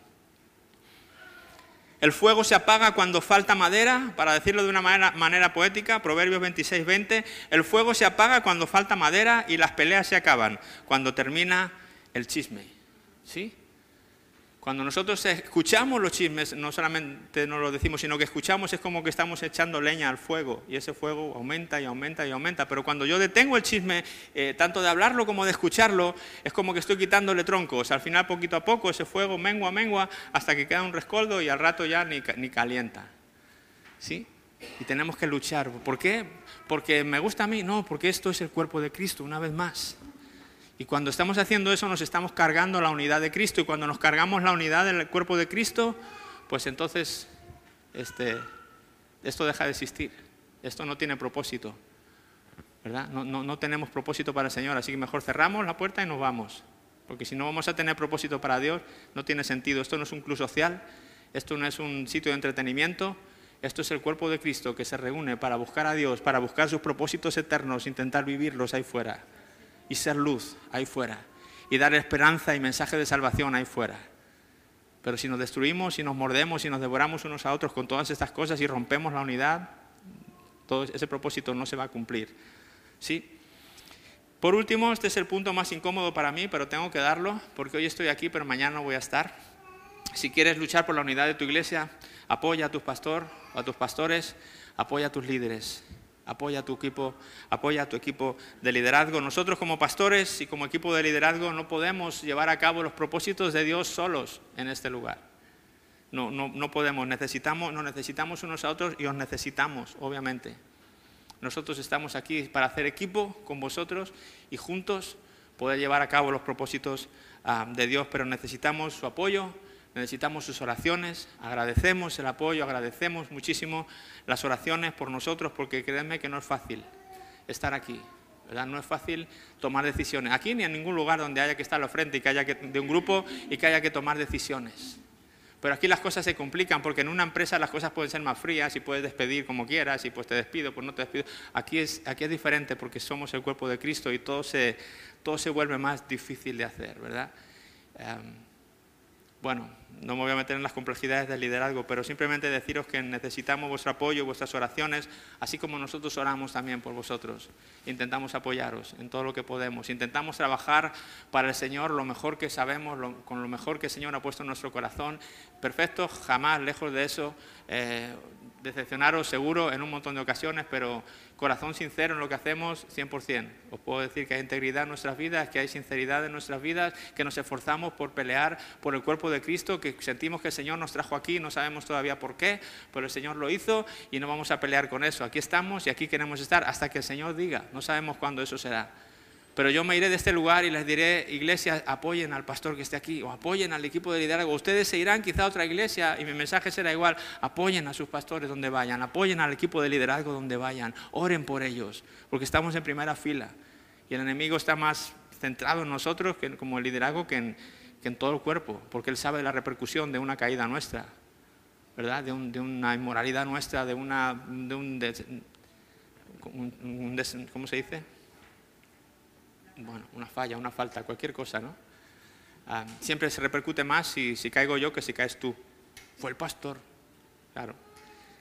El fuego se apaga cuando falta madera, para decirlo de una manera, poética, Proverbios 26, 20. El fuego se apaga cuando falta madera y las peleas se acaban, cuando termina el chisme. ¿Sí? Cuando nosotros escuchamos los chismes, no solamente nos lo decimos, sino que escuchamos es como que estamos echando leña al fuego y ese fuego aumenta y aumenta y aumenta. Pero cuando yo detengo el chisme, eh, tanto de hablarlo como de escucharlo, es como que estoy quitándole troncos. Al final, poquito a poco, ese fuego mengua, mengua, hasta que queda un rescoldo y al rato ya ni, ni calienta. ¿Sí? Y tenemos que luchar. ¿Por qué? Porque me gusta a mí, no, porque esto es el cuerpo de Cristo, una vez más. Y cuando estamos haciendo eso nos estamos cargando la unidad de Cristo y cuando nos cargamos la unidad del cuerpo de Cristo, pues entonces este, esto deja de existir. Esto no tiene propósito. ¿verdad? No, no, tenemos propósito para el Señor, así que mejor cerramos la puerta y nos vamos. Porque si no vamos a tener propósito para Dios, no tiene sentido. Esto no es un club social, esto no es un sitio de entretenimiento, esto es el cuerpo de Cristo que se reúne para buscar a Dios, para buscar sus propósitos eternos, intentar vivirlos ahí fuera y ser luz ahí fuera y dar esperanza y mensaje de salvación ahí fuera. Pero si nos destruimos, si nos mordemos, si nos devoramos unos a otros con todas estas cosas y rompemos la unidad, todo ese propósito no se va a cumplir. ¿Sí? Por último, este es el punto más incómodo para mí, pero tengo que darlo porque hoy estoy aquí, pero mañana no voy a estar. Si quieres luchar por la unidad de tu iglesia, apoya a tu pastor a tus pastores, apoya a tus líderes apoya a tu equipo, apoya a tu equipo de liderazgo. Nosotros como pastores y como equipo de liderazgo no podemos llevar a cabo los propósitos de Dios solos en este lugar. No, no, no podemos, necesitamos, nos necesitamos unos a otros y os necesitamos, obviamente. Nosotros estamos aquí para hacer equipo con vosotros y juntos poder llevar a cabo los propósitos ah, de Dios, pero necesitamos su apoyo, necesitamos sus oraciones, agradecemos el apoyo, agradecemos muchísimo las oraciones por nosotros, porque créanme que no es fácil estar aquí, ¿verdad? No es fácil tomar decisiones, aquí ni en ningún lugar donde haya que estar al frente y que haya de un grupo y que haya que tomar decisiones. Pero aquí las cosas se complican porque en una empresa las cosas pueden ser más frías y puedes despedir como quieras y pues te despido, pues no te despido. Aquí es, aquí es diferente porque somos el cuerpo de Cristo y todo se, todo se vuelve más difícil de hacer, ¿verdad? Em, bueno, no me voy a meter en las complejidades del liderazgo, pero simplemente deciros que necesitamos vuestro apoyo, vuestras oraciones, así como nosotros oramos también por vosotros. Intentamos apoyaros en todo lo que podemos. Intentamos trabajar para el Señor lo mejor que sabemos, con lo mejor que el Señor ha puesto en nuestro corazón. Perfecto, jamás, lejos de eso. Eh, decepcionaros seguro en un montón de ocasiones, pero corazón sincero en lo que hacemos, 100%. Os puedo decir que hay integridad en nuestras vidas, que hay sinceridad en nuestras vidas, que nos esforzamos por pelear por el cuerpo de Cristo, que sentimos que el Señor nos trajo aquí, no sabemos todavía por qué, pero el Señor lo hizo y no vamos a pelear con eso. Aquí estamos y aquí queremos estar hasta que el Señor diga, no sabemos cuándo eso será. Pero yo me iré de este lugar y les diré, iglesia, apoyen al pastor que esté aquí o apoyen al equipo de liderazgo. Ustedes se irán quizá a otra iglesia y mi mensaje será igual. Apoyen a sus pastores donde vayan, apoyen al equipo de liderazgo donde vayan, oren por ellos, porque estamos en primera fila. Y el enemigo está más centrado en nosotros que, como el liderazgo que en, todo el cuerpo, porque él sabe la repercusión de una caída nuestra, ¿verdad? De, una inmoralidad nuestra, de una... De un, ¿Cómo se dice? Bueno, una falla, una falta, cualquier cosa, ¿no? Ah, siempre se repercute más si, caigo yo que si caes tú. Fue el pastor, claro.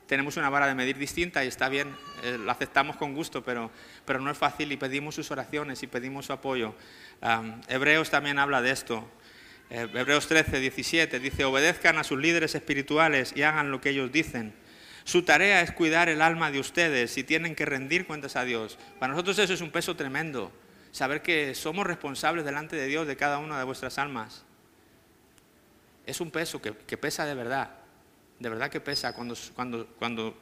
Tenemos una vara de medir distinta y está bien, eh, lo aceptamos con gusto, pero, pero no es fácil y pedimos sus oraciones y pedimos su apoyo. Ah, Hebreos también habla de esto. Eh, Hebreos 13, 17 dice, obedezcan a sus líderes espirituales y hagan lo que ellos dicen. Su tarea es cuidar el alma de ustedes y tienen que rendir cuentas a Dios. Para nosotros eso es un peso tremendo saber que somos responsables delante de Dios de cada una de vuestras almas. Es un peso que, pesa de verdad, de verdad que pesa. Cuando, cuando, cuando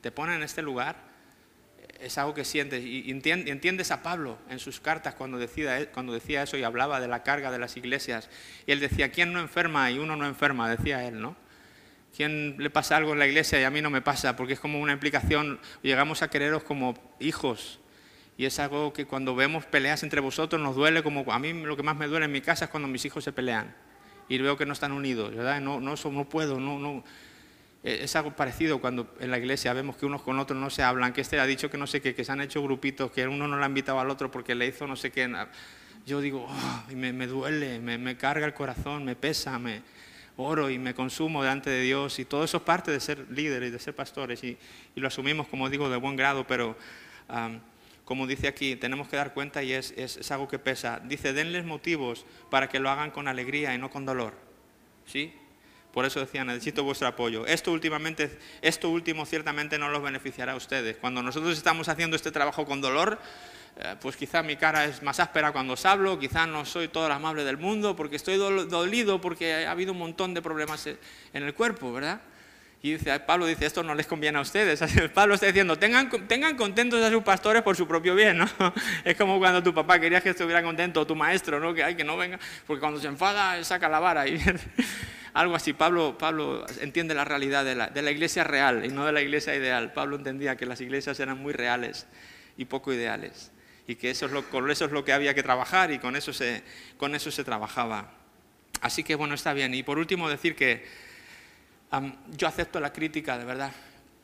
te ponen en este lugar, es algo que sientes. Y entiendes a Pablo en sus cartas cuando decía, cuando decía eso y hablaba de la carga de las iglesias. Y él decía, ¿quién no enferma y uno no enferma? Decía él, ¿no? ¿Quién le pasa algo en la iglesia y a mí no me pasa? Porque es como una implicación, llegamos a quereros como hijos, y es algo que cuando vemos peleas entre vosotros nos duele, como a mí lo que más me duele en mi casa es cuando mis hijos se pelean y veo que no están unidos, ¿verdad? No, no, no puedo. E, es algo parecido cuando en la iglesia vemos que unos con otros no se hablan, que este ha dicho que no sé qué, que se han hecho grupitos, que uno no le ha invitado al otro porque le hizo no sé qué. Yo digo, oh, me, me, duele, me, carga el corazón, me pesa, me oro y me consumo delante de Dios y todo eso es parte de ser líderes, de ser pastores y, y lo asumimos, como digo, de buen grado, pero como dice aquí, tenemos que dar cuenta y es, algo que pesa. Dice, denles motivos para que lo hagan con alegría y no con dolor. ¿Sí? Por eso decía, necesito vuestro apoyo. Esto, últimamente, esto último ciertamente no los beneficiará a ustedes. Cuando nosotros estamos haciendo este trabajo con dolor, eh, pues quizá mi cara es más áspera cuando os hablo, quizá no soy todo el amable del mundo, porque estoy dolido porque ha habido un montón de problemas en el cuerpo, ¿verdad? Y dice, Pablo dice, esto no les conviene a ustedes. [LAUGHS] Pablo está diciendo, tengan, tengan contentos a sus pastores por su propio bien, ¿no? [LAUGHS] Es como cuando tu papá quería que estuviera contento, tu maestro, ¿no? Que, hay que no venga, porque cuando se enfada saca la vara. Y [LAUGHS] algo así. Pablo, Pablo entiende la realidad de la, de la iglesia real y no de la iglesia ideal. Pablo entendía que las iglesias eran muy reales y poco ideales. Y que eso es lo, con eso es lo que había que trabajar y con eso se, con eso se trabajaba. Así que bueno, está bien. Y por último decir que yo acepto la crítica, de verdad.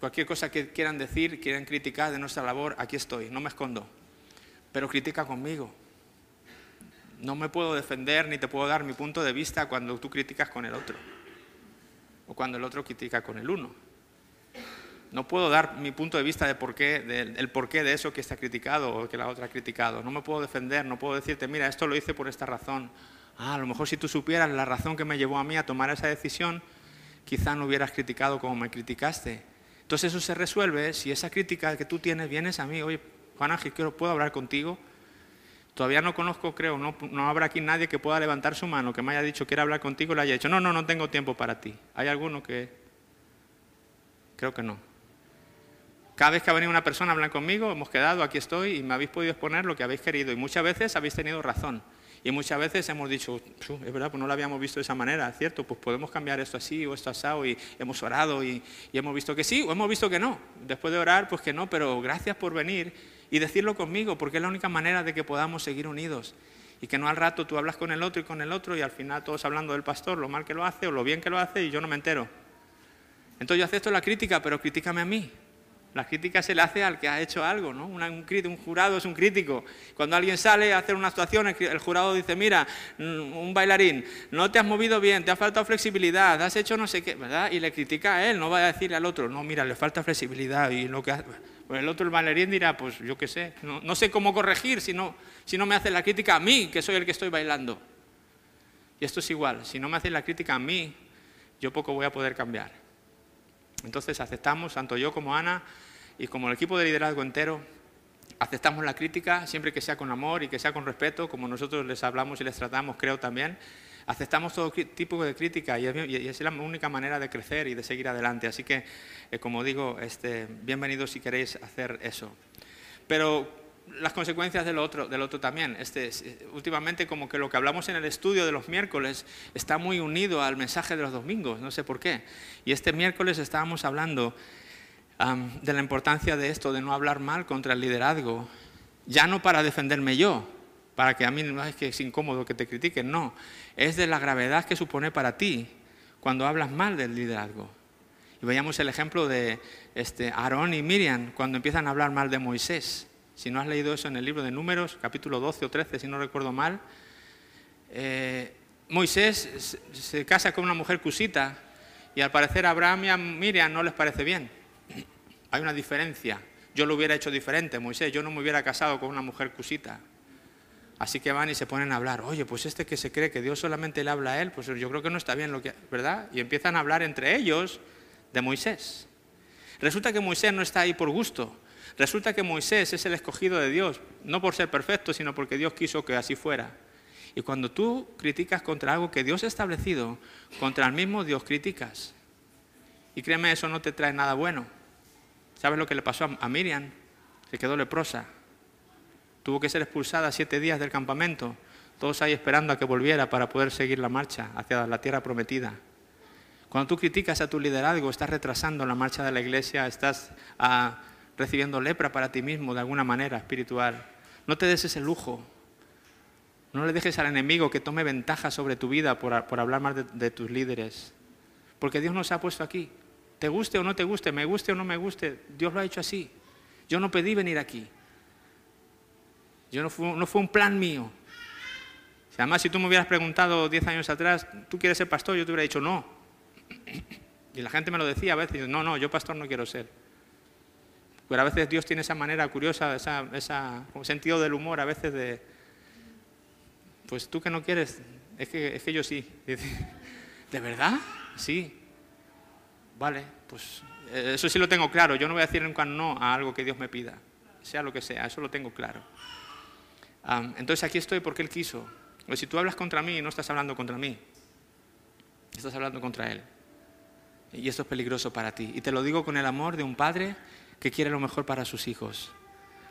Cualquier cosa que quieran decir, quieran criticar de nuestra labor, aquí estoy, no me escondo. Pero critica conmigo. No me puedo defender ni te puedo dar mi punto de vista cuando tú criticas con el otro. O cuando el otro critica con el uno. No puedo dar mi punto de vista de por qué, del porqué de eso que está criticado o que la otra ha criticado. No me puedo defender, no puedo decirte, mira, esto lo hice por esta razón. Ah, a lo mejor si tú supieras la razón que me llevó a mí a tomar esa decisión, quizá no hubieras criticado como me criticaste. Entonces eso se resuelve si esa crítica que tú tienes vienes a mí, oye, Juan Ángel, ¿puedo hablar contigo? Todavía no conozco, creo, no, no habrá aquí nadie que pueda levantar su mano, que me haya dicho, quiero hablar contigo, y le haya dicho, no, no, no tengo tiempo para ti. ¿Hay alguno que...? Creo que no. Cada vez que ha venido una persona a hablar conmigo, hemos quedado, aquí estoy, y me habéis podido exponer lo que habéis querido, y muchas veces habéis tenido razón. Y muchas veces hemos dicho, es verdad, pues no lo habíamos visto de esa manera, ¿cierto? Pues podemos cambiar esto así o esto asado y hemos orado y, hemos visto que sí o hemos visto que no. Después de orar, pues que no, pero gracias por venir y decirlo conmigo, porque es la única manera de que podamos seguir unidos. Y que no al rato tú hablas con el otro y con el otro y al final todos hablando del pastor, lo mal que lo hace o lo bien que lo hace y yo no me entero. Entonces yo acepto la crítica, pero críticame a mí, la crítica se le hace al que ha hecho algo, ¿no? un, jurado es un crítico. Cuando alguien sale a hacer una actuación, el, jurado dice, mira, mm, un bailarín, no te has movido bien, te ha faltado flexibilidad, has hecho no sé qué, ¿verdad? Y le critica a él, no va a decirle al otro, no, mira, le falta flexibilidad y lo que Pues el otro, el bailarín, dirá, pues yo qué sé, no, sé cómo corregir si no, si no me hace la crítica a mí, que soy el que estoy bailando. Y esto es igual, si no me hace la crítica a mí, yo poco voy a poder cambiar. Entonces aceptamos, tanto yo como Ana, y como el equipo de liderazgo entero, aceptamos la crítica siempre que sea con amor y que sea con respeto, como nosotros les hablamos y les tratamos, creo también. Aceptamos todo tipo de crítica y es, la única manera de crecer y de seguir adelante. Así que, eh, como digo, este, bienvenidos si queréis hacer eso. Pero las consecuencias del otro, del otro también. Este, últimamente como que lo que hablamos en el estudio de los miércoles está muy unido al mensaje de los domingos, no sé por qué. Y este miércoles estábamos hablando de la importancia de esto, de no hablar mal contra el liderazgo, ya no para defenderme yo, para que a mí no es que es incómodo que te critiquen, no, es de la gravedad que supone para ti cuando hablas mal del liderazgo. Y veíamos el ejemplo de este, Aarón y Miriam cuando empiezan a hablar mal de Moisés. Si no has leído eso en el libro de Números, capítulo 12 o 13, si no recuerdo mal, eh, Moisés se casa con una mujer cusita y al parecer a Abraham y a Miriam no les parece bien. Hay una diferencia. Yo lo hubiera hecho diferente, Moisés. Yo no me hubiera casado con una mujer cusita. Así que van y se ponen a hablar. Oye, pues este que se cree que Dios solamente le habla a él, pues yo creo que no está bien lo que, ¿verdad? Y empiezan a hablar entre ellos de Moisés. Resulta que Moisés no está ahí por gusto. Resulta que Moisés es el escogido de Dios, no por ser perfecto, sino porque Dios quiso que así fuera. Y cuando tú criticas contra algo que Dios ha establecido, contra el mismo Dios criticas. Y créeme, eso no te trae nada bueno. ¿Sabes lo que le pasó a Miriam? Se quedó leprosa. Tuvo que ser expulsada siete días del campamento, todos ahí esperando a que volviera para poder seguir la marcha hacia la tierra prometida. Cuando tú criticas a tu liderazgo, estás retrasando la marcha de la iglesia, estás ah, recibiendo lepra para ti mismo de alguna manera espiritual. No te des ese lujo. No le dejes al enemigo que tome ventaja sobre tu vida por, hablar más de tus líderes. Porque Dios nos ha puesto aquí te guste o no te guste, me guste o no me guste, Dios lo ha hecho así. Yo no pedí venir aquí. Yo no fue, no fue un plan mío. Además, si tú me hubieras preguntado 10 años atrás, ¿tú quieres ser pastor? Yo te hubiera dicho no. Y la gente me lo decía a veces, no, no, yo pastor no quiero ser. Pero a veces Dios tiene esa manera curiosa, esa, esa sentido del humor, a veces de, pues tú que no quieres, es que, es que yo sí. [LAUGHS] ¿De verdad? Sí. Vale, pues eh, eso sí lo tengo claro. Yo no voy a decir nunca no a algo que Dios me pida, sea lo que sea, eso lo tengo claro. entonces aquí estoy porque Él quiso. Pues si tú hablas contra mí, no estás hablando contra mí, estás hablando contra Él. Y esto es peligroso para ti. Y te lo digo con el amor de un padre que quiere lo mejor para sus hijos.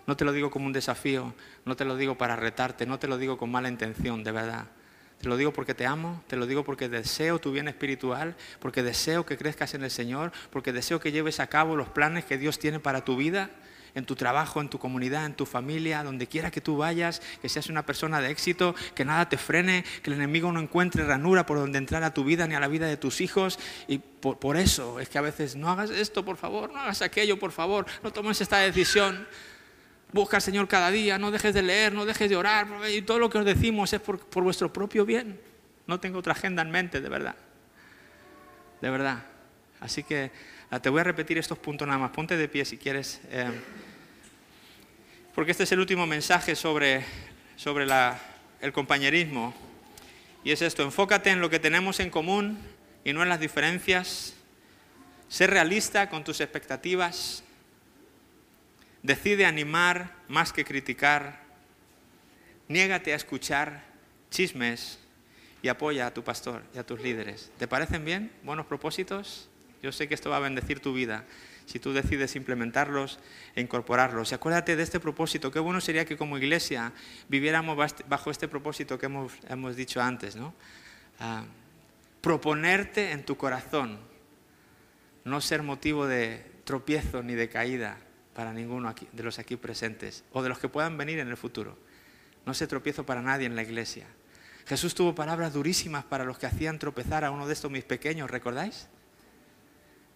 No te lo digo como un desafío, no te lo digo para retarte, no te lo digo con mala intención, de verdad. Te lo digo porque te amo, te lo digo porque deseo tu bien espiritual, porque deseo que crezcas en el Señor, porque deseo que lleves a cabo los planes que Dios tiene para tu vida, en tu trabajo, en tu comunidad, en tu familia, donde quiera que tú vayas, que seas una persona de éxito, que nada te frene, que el enemigo no encuentre ranura por donde entrar a tu vida ni a la vida de tus hijos. Y por, eso es que a veces no hagas esto, por favor, no hagas aquello, por favor, no tomes esta decisión. Busca al Señor cada día, no dejes de leer, no dejes de orar. Y todo lo que os decimos es por, vuestro propio bien. No tengo otra agenda en mente, de verdad. De verdad. Así que ah, te voy a repetir estos puntos nada más. Ponte de pie si quieres. Eh, porque este es el último mensaje sobre, sobre el compañerismo. Y es esto, enfócate en lo que tenemos en común y no en las diferencias. Sé realista con tus expectativas. Decide animar más que criticar. Niégate a escuchar chismes y apoya a tu pastor y a tus líderes. ¿Te parecen bien? ¿Buenos propósitos? Yo sé que esto va a bendecir tu vida si tú decides implementarlos e incorporarlos. Y acuérdate de este propósito. Qué bueno sería que como iglesia viviéramos bajo este propósito que hemos, hemos dicho antes. ¿no? Ah, proponerte en tu corazón, no ser motivo de tropiezo ni de caída, para ninguno de los aquí presentes o de los que puedan venir en el futuro. No se tropiezo para nadie en la iglesia. Jesús tuvo palabras durísimas para los que hacían tropezar a uno de estos mis pequeños, ¿recordáis?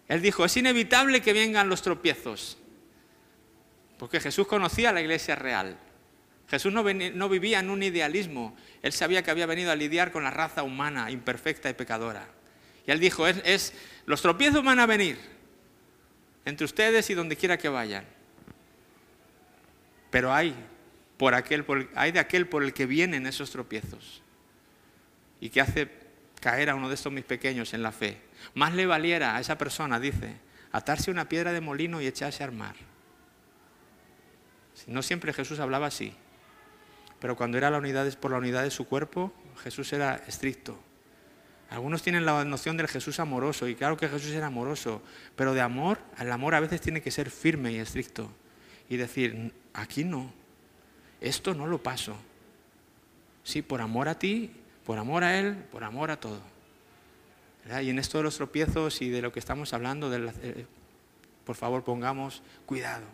Él dijo, es inevitable que vengan los tropiezos, porque Jesús conocía la iglesia real. Jesús no, vivía en un idealismo, él sabía que había venido a lidiar con la raza humana imperfecta y pecadora. Y él dijo, es los tropiezos van a venir, entre ustedes y donde quiera que vayan. Pero hay, por aquel, hay de aquel por el que vienen esos tropiezos y que hace caer a uno de estos mis pequeños en la fe. Más le valiera a esa persona, dice, atarse una piedra de molino y echarse al mar. No siempre Jesús hablaba así, pero cuando era la unidad, por la unidad de su cuerpo, Jesús era estricto. Algunos tienen la noción del Jesús amoroso, y claro que Jesús era amoroso, pero de amor, el amor a veces tiene que ser firme y estricto. Y decir, aquí no, esto no lo paso. Sí, por amor a ti, por amor a Él, por amor a todo. Y en esto de los tropiezos y de lo que estamos hablando, eh, por favor pongamos cuidado.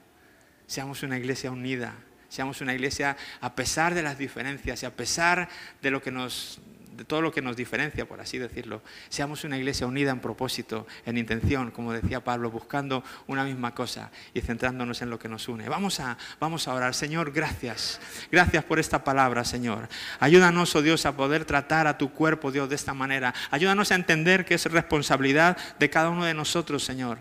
Seamos una iglesia unida, seamos una iglesia a pesar de las diferencias y a pesar de lo que nos de todo lo que nos diferencia, por así decirlo. Seamos una iglesia unida en propósito, en intención, como decía Pablo, buscando una misma cosa y centrándonos en lo que nos une. Vamos a, vamos a orar. Señor, gracias. Gracias por esta palabra, Señor. Ayúdanos, oh Dios, a poder tratar a tu cuerpo, Dios, de esta manera. Ayúdanos a entender que es responsabilidad de cada uno de nosotros, Señor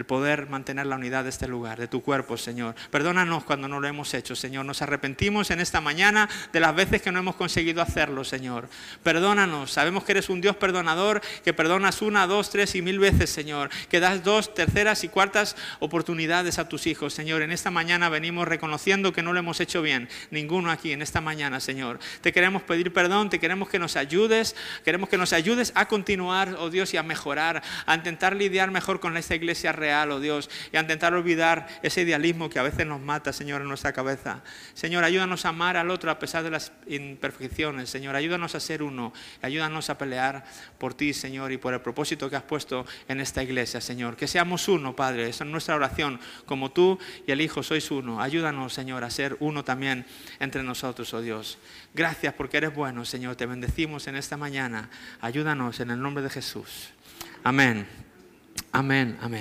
el poder mantener la unidad de este lugar, de tu cuerpo, Señor. Perdónanos cuando no lo hemos hecho, Señor. Nos arrepentimos en esta mañana de las veces que no hemos conseguido hacerlo, Señor. Perdónanos. Sabemos que eres un Dios perdonador, que perdonas una, dos, tres y mil veces, Señor. Que das dos, terceras y cuartas oportunidades a tus hijos, Señor. En esta mañana venimos reconociendo que no lo hemos hecho bien. Ninguno aquí en esta mañana, Señor. Te queremos pedir perdón, te queremos que nos ayudes, queremos que nos ayudes a continuar, oh Dios, y a mejorar, a intentar lidiar mejor con esta iglesia real, oh Dios, y a intentar olvidar ese idealismo que a veces nos mata, Señor, en nuestra cabeza. Señor, ayúdanos a amar al otro a pesar de las imperfecciones, Señor, ayúdanos a ser uno, ayúdanos a pelear por ti, Señor, y por el propósito que has puesto en esta iglesia, Señor. Que seamos uno, Padre, esa es nuestra oración, como tú y el Hijo sois uno. Ayúdanos, Señor, a ser uno también entre nosotros, oh Dios. Gracias porque eres bueno, Señor, te bendecimos en esta mañana. Ayúdanos en el nombre de Jesús. Amén. Amén, amén.